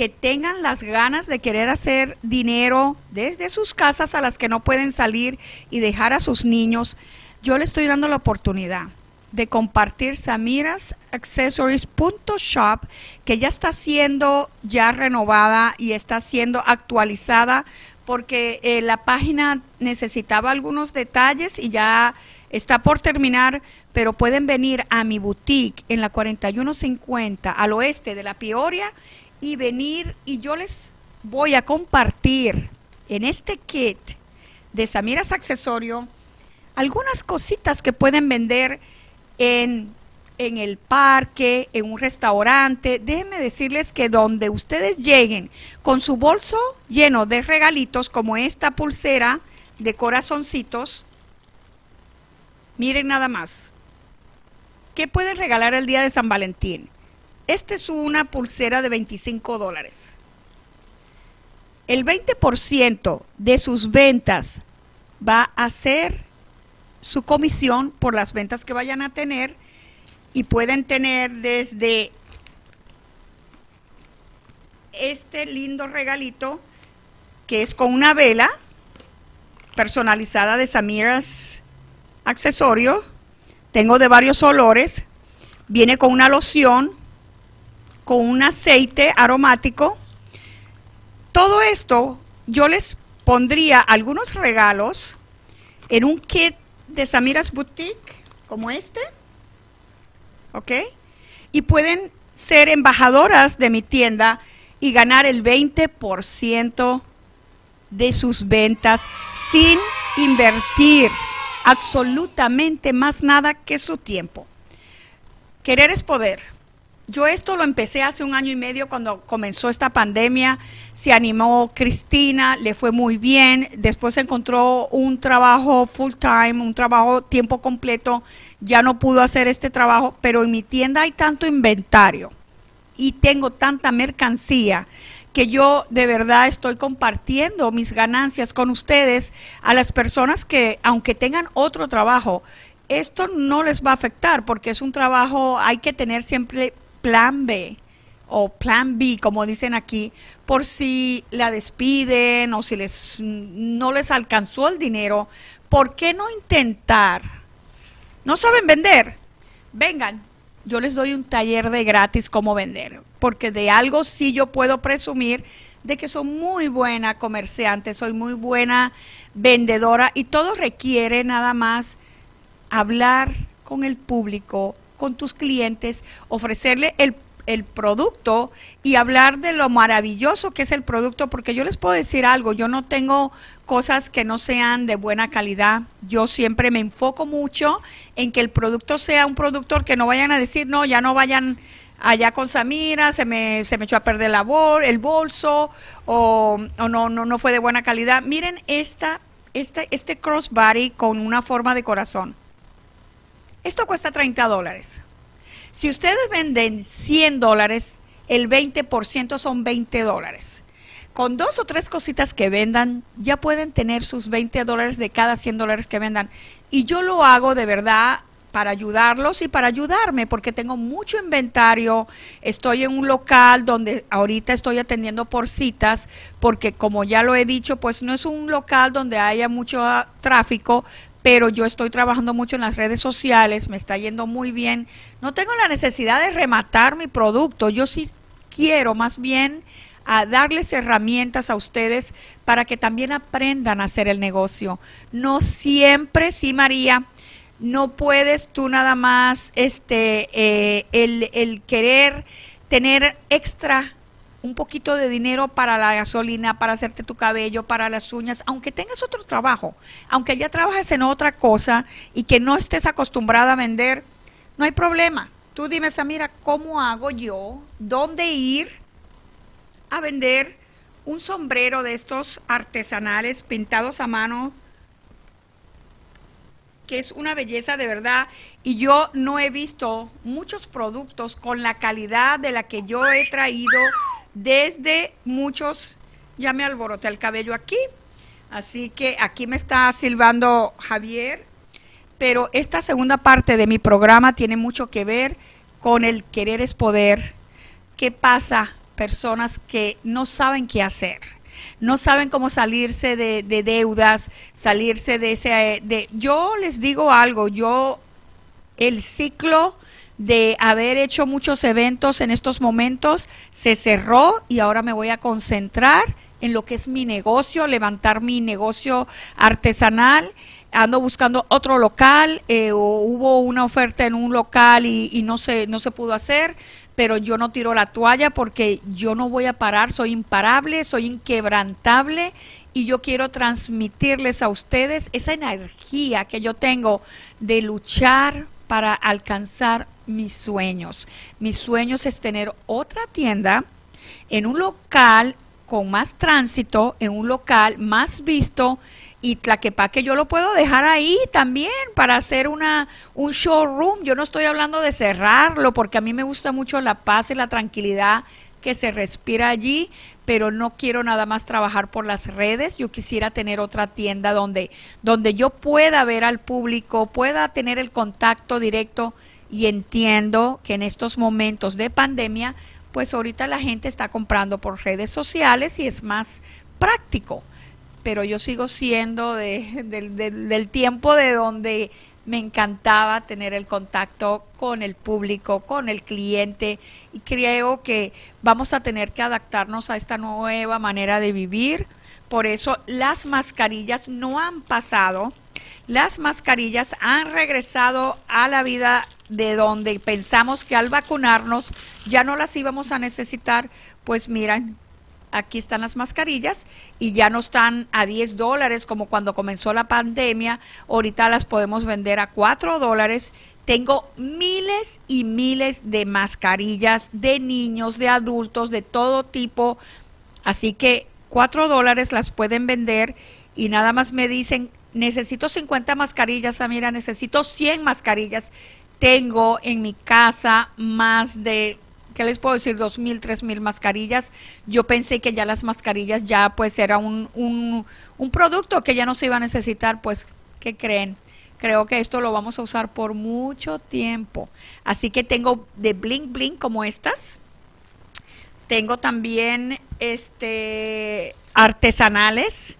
[SPEAKER 3] que tengan las ganas de querer hacer dinero desde sus casas a las que no pueden salir y dejar a sus niños, yo le estoy dando la oportunidad de compartir Samiras Accessories.shop que ya está siendo ya renovada y está siendo actualizada porque eh, la página necesitaba algunos detalles y ya está por terminar, pero pueden venir a mi boutique en la 4150 al oeste de la Peoria y venir y yo les voy a compartir en este kit de Samiras Accesorio algunas cositas que pueden vender en, en el parque, en un restaurante. Déjenme decirles que donde ustedes lleguen con su bolso lleno de regalitos como esta pulsera de corazoncitos, miren nada más. ¿Qué pueden regalar el día de San Valentín? Esta es una pulsera de 25 dólares. El 20% de sus ventas va a ser su comisión por las ventas que vayan a tener y pueden tener desde este lindo regalito que es con una vela personalizada de Samiras Accesorio. Tengo de varios olores. Viene con una loción con un aceite aromático. Todo esto yo les pondría algunos regalos en un kit de Samiras Boutique, como este. ¿Ok? Y pueden ser embajadoras de mi tienda y ganar el 20% de sus ventas sin invertir absolutamente más nada que su tiempo. Querer es poder. Yo esto lo empecé hace un año y medio cuando comenzó esta pandemia. Se animó Cristina, le fue muy bien. Después encontró un trabajo full time, un trabajo tiempo completo. Ya no pudo hacer este trabajo, pero en mi tienda hay tanto inventario y tengo tanta mercancía que yo de verdad estoy compartiendo mis ganancias con ustedes a las personas que aunque tengan otro trabajo, esto no les va a afectar porque es un trabajo, hay que tener siempre plan B o plan B, como dicen aquí, por si la despiden o si les no les alcanzó el dinero, ¿por qué no intentar? ¿No saben vender? Vengan, yo les doy un taller de gratis cómo vender, porque de algo sí yo puedo presumir de que soy muy buena comerciante, soy muy buena vendedora y todo requiere nada más hablar con el público, con tus clientes, ofrecerle el, el producto y hablar de lo maravilloso que es el producto, porque yo les puedo decir algo, yo no tengo cosas que no sean de buena calidad. Yo siempre me enfoco mucho en que el producto sea un productor que no vayan a decir, no, ya no vayan allá con Samira, se me, se me echó a perder la bol, el bolso o, o no, no, no fue de buena calidad. Miren esta, este, este crossbody con una forma de corazón. Esto cuesta 30 dólares. Si ustedes venden 100 dólares, el 20% son 20 dólares. Con dos o tres cositas que vendan, ya pueden tener sus 20 dólares de cada 100 dólares que vendan. Y yo lo hago de verdad para ayudarlos y para ayudarme, porque tengo mucho inventario. Estoy en un local donde ahorita estoy atendiendo por citas, porque como ya lo he dicho, pues no es un local donde haya mucho tráfico, pero yo estoy trabajando mucho en las redes sociales, me está yendo muy bien. No tengo la necesidad de rematar mi producto, yo sí quiero más bien a darles herramientas a ustedes para que también aprendan a hacer el negocio. No siempre, sí María, no puedes tú nada más este eh, el, el querer tener extra un poquito de dinero para la gasolina, para hacerte tu cabello, para las uñas, aunque tengas otro trabajo, aunque ya trabajes en otra cosa y que no estés acostumbrada a vender, no hay problema. Tú dime, Samira, ¿cómo hago yo? ¿Dónde ir a vender un sombrero de estos artesanales pintados a mano? que es una belleza de verdad y yo no he visto muchos productos con la calidad de la que yo he traído desde muchos, ya me alboroté el cabello aquí, así que aquí me está silbando Javier, pero esta segunda parte de mi programa tiene mucho que ver con el querer es poder. ¿Qué pasa? Personas que no saben qué hacer no saben cómo salirse de, de, deudas, salirse de ese... De, yo les digo algo, yo el ciclo de haber hecho muchos eventos en estos momentos, se cerró y ahora me voy a concentrar en lo que es mi negocio, levantar mi negocio artesanal. Ando buscando otro local, eh, hubo una oferta en un local y, y, no, se, no se pudo hacer, pero yo no tiro la toalla porque yo no voy a parar, soy imparable, soy inquebrantable y yo quiero transmitirles a ustedes esa energía que yo tengo de luchar para alcanzar mis sueños. Mis sueños es tener otra tienda en un local con más tránsito, en un local más visto y que yo lo puedo dejar ahí también para hacer una un showroom. Yo no estoy hablando de cerrarlo porque a mí me gusta mucho la paz y la tranquilidad que se respira allí, pero no quiero nada más trabajar por las redes. Yo quisiera tener otra tienda donde donde yo pueda ver al público, pueda tener el contacto directo y entiendo que en estos momentos de pandemia, pues ahorita la gente está comprando por redes sociales y es más práctico. Pero yo sigo siendo de, del tiempo de donde me encantaba tener el contacto con el público, con el cliente y creo que vamos a tener que adaptarnos a esta nueva manera de vivir. Por eso las mascarillas no han pasado las mascarillas han regresado a la vida de donde pensamos que al vacunarnos ya no las íbamos a necesitar, pues miran, aquí están las mascarillas y ya no están a 10 dólares como cuando comenzó la pandemia, ahorita las podemos vender a 4 dólares. Tengo miles y miles de mascarillas de niños, de adultos, de todo tipo, así que 4 dólares las pueden vender y nada más me dicen necesito 50 mascarillas, necesito 100 mascarillas. Tengo en mi casa más de, ¿qué les puedo decir? Dos mil, tres mil mascarillas. Yo pensé que ya las mascarillas ya pues era un, un, un producto que ya no se iba a necesitar, pues, ¿qué creen? Creo que esto lo vamos a usar por mucho tiempo. Así que tengo de bling bling como estas. Tengo también este artesanales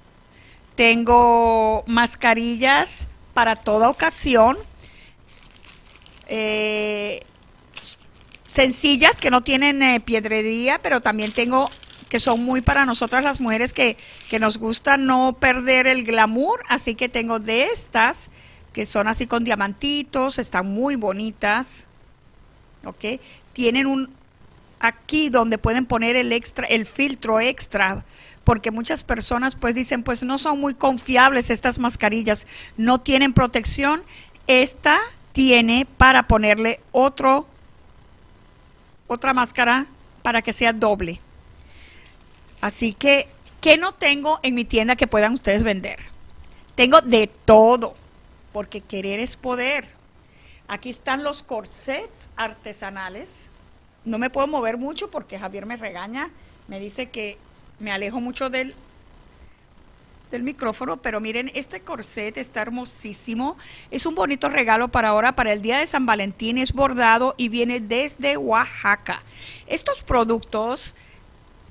[SPEAKER 3] tengo mascarillas para toda ocasión. Eh, sencillas que no tienen eh, piedrería, pero también tengo que son muy para nosotras las mujeres que, que, nos gusta no perder el glamour, así que tengo de estas que son así con diamantitos, están muy bonitas, ¿ok? Tienen un aquí donde pueden poner el extra, el filtro extra, porque muchas personas pues dicen, pues no son muy confiables estas mascarillas, no tienen protección. Esta tiene para ponerle otro otra máscara para que sea doble. Así que, ¿qué no tengo en mi tienda que puedan ustedes vender? Tengo de todo, porque querer es poder. Aquí están los corsets artesanales. No me puedo mover mucho porque Javier me regaña, me dice que me alejo mucho del, del micrófono, pero miren, este corset está hermosísimo. Es un bonito regalo para ahora, para el día de San Valentín. Es bordado y viene desde Oaxaca. Estos productos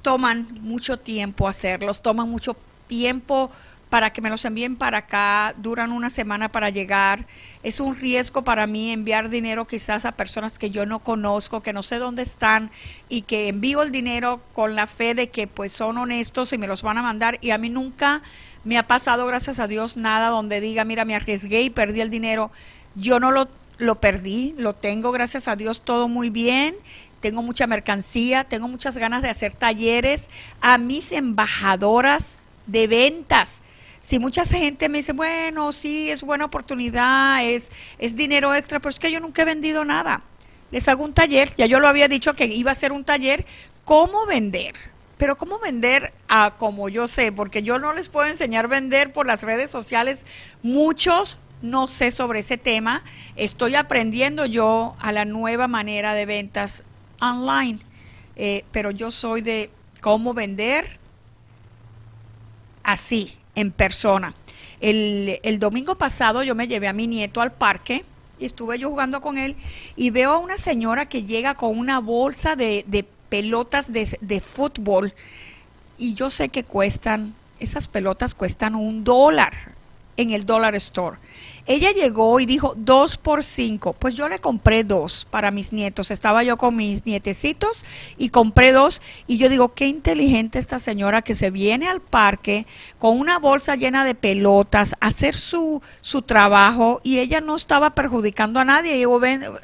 [SPEAKER 3] toman mucho tiempo hacerlos, toman mucho tiempo para que me los envíen para acá, duran una semana para llegar. Es un riesgo para mí enviar dinero quizás a personas que yo no conozco, que no sé dónde están y que envío el dinero con la fe de que pues son honestos y me los van a mandar y a mí nunca me ha pasado, gracias a Dios, nada donde diga, mira, me arriesgué y perdí el dinero. Yo no lo, lo perdí, lo tengo, gracias a Dios, todo muy bien. Tengo mucha mercancía, tengo muchas ganas de hacer talleres a mis embajadoras de ventas. Si mucha gente me dice, bueno, sí, es buena oportunidad, es, es dinero extra, pero es que yo nunca he vendido nada. Les hago un taller, ya yo lo había dicho que iba a ser un taller, cómo vender pero ¿cómo vender a como yo sé? Porque yo no les puedo enseñar vender por las redes sociales. Muchos no sé sobre ese tema. Estoy aprendiendo yo a la nueva manera de ventas online. Eh, pero yo soy de cómo vender así, en persona. El, domingo pasado yo me llevé a mi nieto al parque y estuve yo jugando con él y veo a una señora que llega con una bolsa de, de pelotas de, de fútbol y yo sé que cuestan, esas pelotas cuestan un dólar en el Dollar Store. Ella llegó y dijo dos por cinco. Pues yo le compré dos para mis nietos. Estaba yo con mis nietecitos y compré dos. Y yo digo, qué inteligente esta señora que se viene al parque con una bolsa llena de pelotas a hacer su, su trabajo y ella no estaba perjudicando a nadie. Y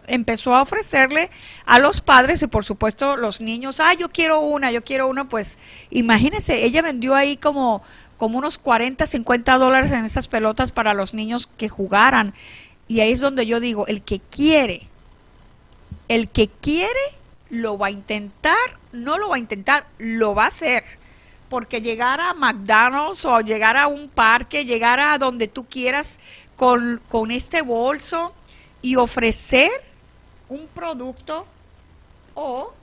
[SPEAKER 3] empezó a ofrecerle a los padres y por supuesto los niños, ah, yo quiero una, yo quiero una. Pues imagínense, ella vendió ahí como como unos 40, 50 dólares en esas pelotas para los niños que jugaran. Y ahí es donde yo digo, el que quiere, el que quiere, lo va a intentar, no lo va a intentar, lo va a hacer. Porque llegar a McDonald's o llegar a un parque, llegar a donde tú quieras con, con este bolso y ofrecer un producto o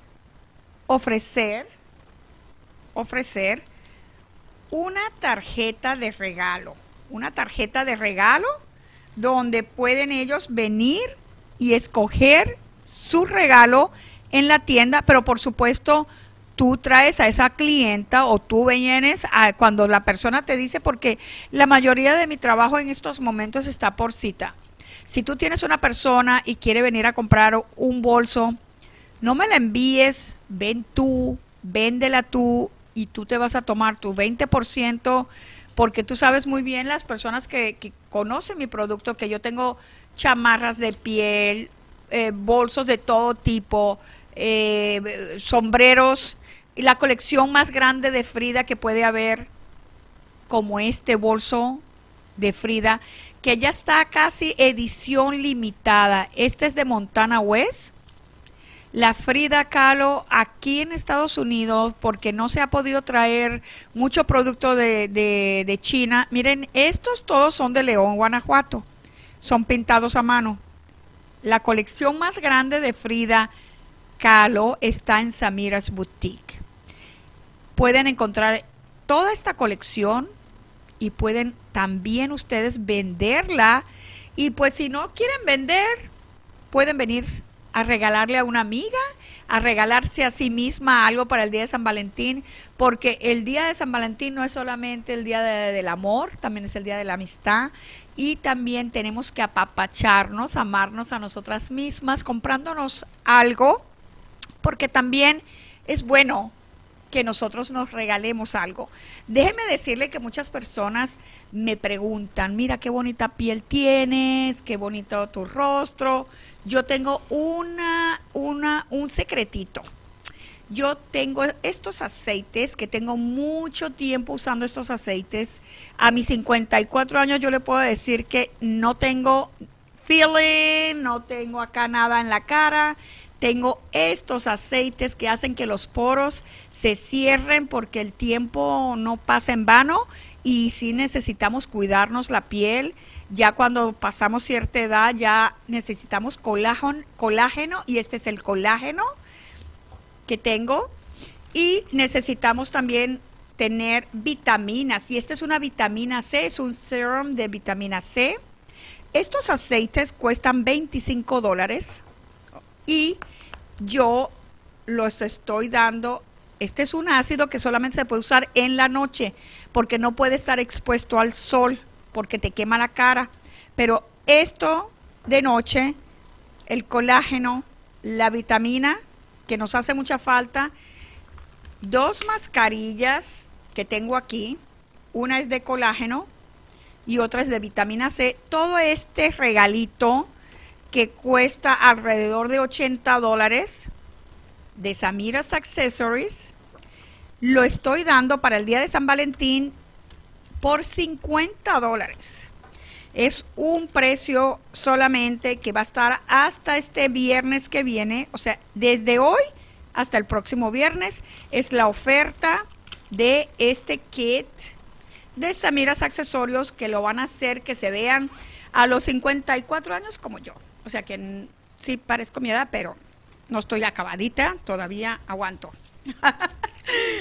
[SPEAKER 3] ofrecer, ofrecer una tarjeta de regalo, una tarjeta de regalo donde pueden ellos venir y escoger su regalo en la tienda, pero por supuesto tú traes a esa clienta o tú vienes a, cuando la persona te dice, porque la mayoría de mi trabajo en estos momentos está por cita. Si tú tienes una persona y quiere venir a comprar un bolso, no me la envíes, ven tú, véndela tú y tú te vas a tomar tu 20% porque tú sabes muy bien las personas que, conocen mi producto, que yo tengo chamarras de piel, eh, bolsos de todo tipo, eh, sombreros y la colección más grande de Frida que puede haber, como este bolso de Frida, que ya está casi edición limitada. Este es de Montana West la Frida Kahlo aquí en Estados Unidos porque no se ha podido traer mucho producto de, de, China. Miren, estos todos son de León, Guanajuato. Son pintados a mano. La colección más grande de Frida Kahlo está en Samira's Boutique. Pueden encontrar toda esta colección y pueden también ustedes venderla. Y pues si no quieren vender, pueden venir a regalarle a una amiga, a regalarse a sí misma algo para el día de San Valentín, porque el día de San Valentín no es solamente el día del amor, también es el día de la amistad y también tenemos que apapacharnos, amarnos a nosotras mismas, comprándonos algo, porque también es bueno que nosotros nos regalemos algo. Déjeme decirle que muchas personas me preguntan, mira qué bonita piel tienes, qué bonito tu rostro. Yo tengo una, una, un secretito. yo tengo estos aceites, que tengo mucho tiempo usando estos aceites. A mis 54 años yo le puedo decir que no tengo feeling, no tengo acá nada en la cara. Tengo estos aceites que hacen que los poros se cierren porque el tiempo no pasa en vano y si necesitamos cuidarnos la piel. Ya cuando pasamos cierta edad ya necesitamos colágeno, colágeno y este es el colágeno que tengo. Y necesitamos también tener vitaminas y esta es una vitamina C, es un serum de vitamina C. Estos aceites cuestan 25 dólares y yo los estoy dando este es un ácido que solamente se puede usar en la noche porque no puede estar expuesto al sol porque te quema la cara. Pero esto de noche, el colágeno, la vitamina, que nos hace mucha falta, dos mascarillas que tengo aquí, una es de colágeno y otra es de vitamina C. Todo este regalito que cuesta alrededor de 80 dólares de Samira's Accessories. Lo estoy dando para el día de San Valentín por 50 dólares. Es un precio solamente que va a estar hasta este viernes que viene, o sea, desde hoy hasta el próximo viernes es la oferta de este kit de Samiras Accesorios que lo van a hacer que se vean a los 54 años como yo. O sea que sí parezco mi edad, pero no estoy acabadita, todavía aguanto.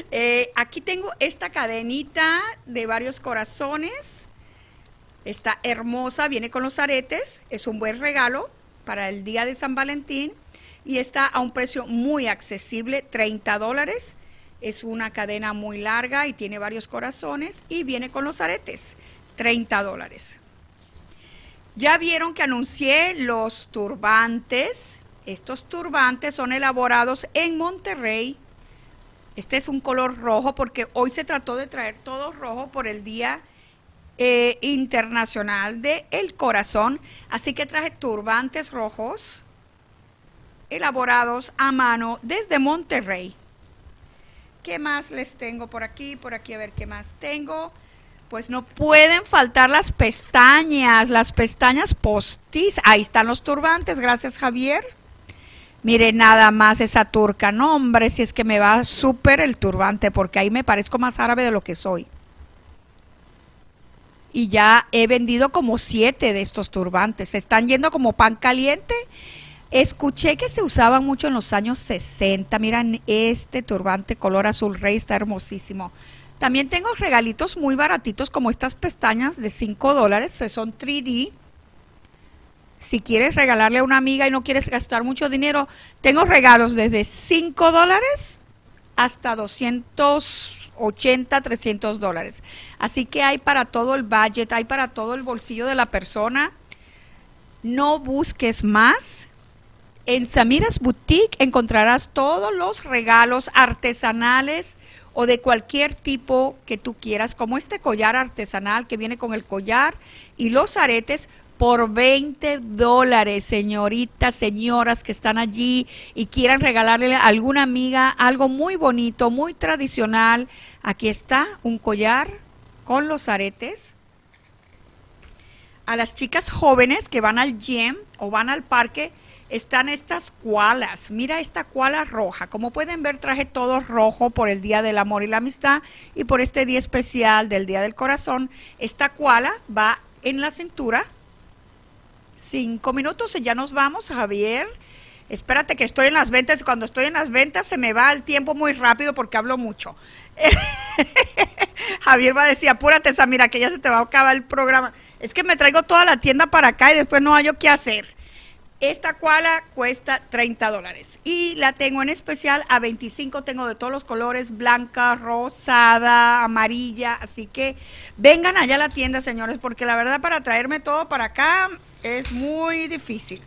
[SPEAKER 3] Eh, aquí tengo esta cadenita de varios corazones. Está hermosa, viene con los aretes, es un buen regalo para el día de San Valentín y está a un precio muy accesible, 30 dólares. Es una cadena muy larga y tiene varios corazones y viene con los aretes, 30 dólares. Ya vieron que anuncié los turbantes estos turbantes son elaborados en Monterrey. Este es un color rojo porque hoy se trató de traer todo rojo por el Día eh, Internacional del el Corazón. Así que traje turbantes rojos elaborados a mano desde Monterrey. ¿Qué más les tengo por aquí? Por aquí a ver qué más tengo. Pues no pueden faltar las pestañas, las pestañas postiz. Ahí están los turbantes, gracias Javier. Mire nada más esa turca. No, hombre, si es que me va súper el turbante, porque ahí me parezco más árabe de lo que soy. Y ya he vendido como siete de estos turbantes. Se están yendo como pan caliente. Escuché que se usaban mucho en los años 60. Miren, este turbante color azul rey está hermosísimo. También tengo regalitos muy baratitos como estas pestañas de 5 dólares. Son 3D si quieres regalarle a una amiga y no quieres gastar mucho dinero, tengo regalos desde 5 dólares hasta 280, 300 dólares. Así que hay para todo el budget, hay para todo el bolsillo de la persona. No busques más. En Samiras Boutique encontrarás todos los regalos artesanales o de cualquier tipo que tú quieras, como este collar artesanal que viene con el collar y los aretes por 20 dólares, señoritas, señoras que están allí y quieran regalarle a alguna amiga algo muy bonito, muy tradicional. Aquí está un collar con los aretes. A las chicas jóvenes que van al gym o van al parque, están estas cualas. Mira esta cuala roja. Como pueden ver, traje todo rojo por el Día del Amor y la Amistad y por este día especial del Día del Corazón. Esta cuala va en la cintura Cinco minutos y ya nos vamos, Javier. Espérate que estoy en las ventas. Cuando estoy en las ventas se me va el tiempo muy rápido porque hablo mucho. Javier va a decir, apúrate, Samira, que ya se te va a acabar el programa. Es que me traigo toda la tienda para acá y después no hallo qué hacer. Esta cuala cuesta 30 dólares y la tengo en especial a 25. Tengo de todos los colores, blanca, rosada, amarilla. Así que vengan allá a la tienda, señores, porque la verdad para traerme todo para acá es muy difícil.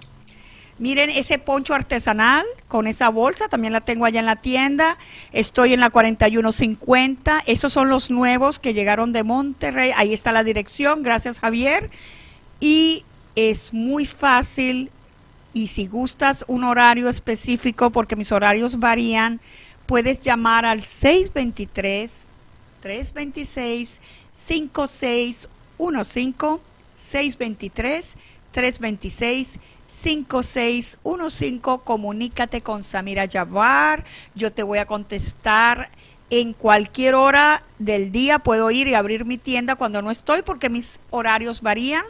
[SPEAKER 3] Miren ese poncho artesanal con esa bolsa, también la tengo allá en la tienda. Estoy en la 4150. Esos son los nuevos que llegaron de Monterrey. Ahí está la dirección. Gracias, Javier. Y es muy fácil. Y si gustas un horario específico, porque mis horarios varían, puedes llamar al 623 326 5615 623 326 5615 comunícate con Samira Jabbar yo te voy a contestar en cualquier hora del día. Puedo ir y abrir mi tienda cuando no estoy porque mis horarios varían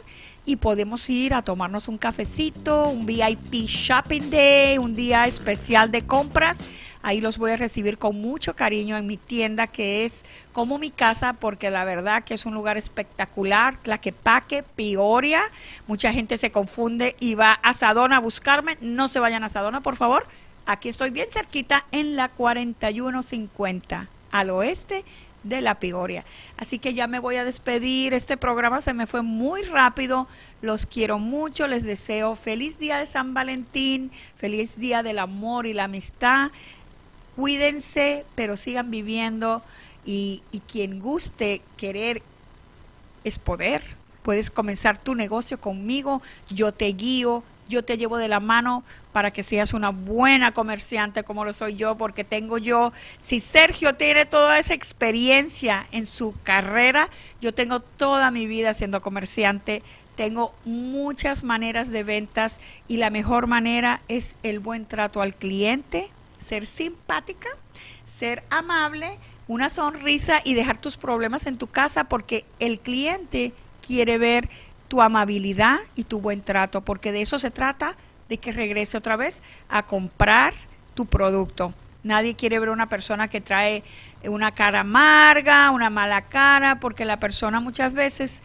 [SPEAKER 3] y podemos ir a tomarnos un cafecito, un VIP Shopping Day, un día especial de compras. Ahí los voy a recibir con mucho cariño en mi tienda que es como mi casa porque la verdad que es un lugar espectacular, la que paque Peoria. Mucha gente se confunde y va a Sadona a buscarme. No se vayan a Sadona, por favor. Aquí estoy bien cerquita en la 4150 al oeste de la Peoria. Así que ya me voy a despedir. Este programa se me fue muy rápido. Los quiero mucho. Les deseo feliz día de San Valentín, feliz día del amor y la amistad. Cuídense, pero sigan viviendo. Y quien guste querer es poder. Puedes comenzar tu negocio conmigo. Yo te guío yo te llevo de la mano para que seas una buena comerciante como lo soy yo, porque tengo yo, si Sergio tiene toda esa experiencia en su carrera, yo tengo toda mi vida siendo comerciante, tengo muchas maneras de ventas y la mejor manera es el buen trato al cliente, ser simpática, ser amable, una sonrisa y dejar tus problemas en tu casa porque el cliente quiere ver tu amabilidad y tu buen trato, porque de eso se trata, de que regrese otra vez a comprar tu producto. Nadie quiere ver una persona que trae una cara amarga, una mala cara, porque la persona muchas veces,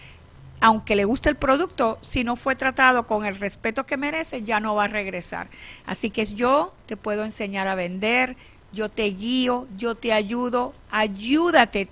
[SPEAKER 3] aunque le guste el producto, si no fue tratado con el respeto que merece, ya no va a regresar. Así que yo te puedo enseñar a vender, yo te guío, yo te ayudo, ayúdate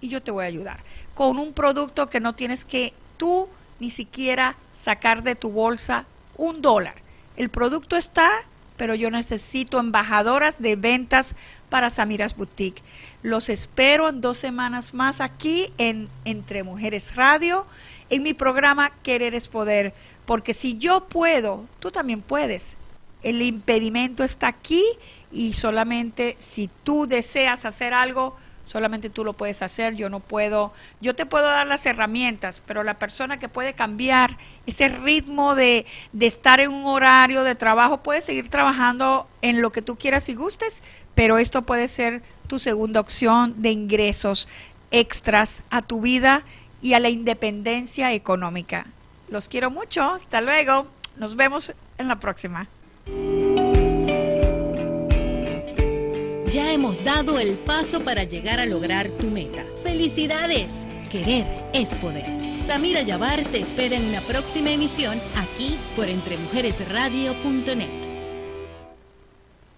[SPEAKER 3] y yo te voy a ayudar con un producto que no tienes que tú ni siquiera sacar de tu bolsa un dólar. El producto está, pero yo necesito embajadoras de ventas para Samiras Boutique. Los espero en dos semanas más aquí en Entre Mujeres Radio, en mi programa Querer es Poder, porque si yo puedo, tú también puedes. El impedimento está aquí y solamente si tú deseas hacer algo, Solamente tú lo puedes hacer, yo no puedo, yo te puedo dar las herramientas, pero la persona que puede cambiar ese ritmo de, de estar en un horario de trabajo puede seguir trabajando en lo que tú quieras y gustes, pero esto puede ser tu segunda opción de ingresos extras a tu vida y a la independencia económica. Los quiero mucho, hasta luego, nos vemos en la próxima.
[SPEAKER 2] Ya hemos dado el paso para llegar a lograr tu meta. ¡Felicidades! Querer es poder. Samira Yabar te espera en una próxima emisión aquí por entremujeresradio.net.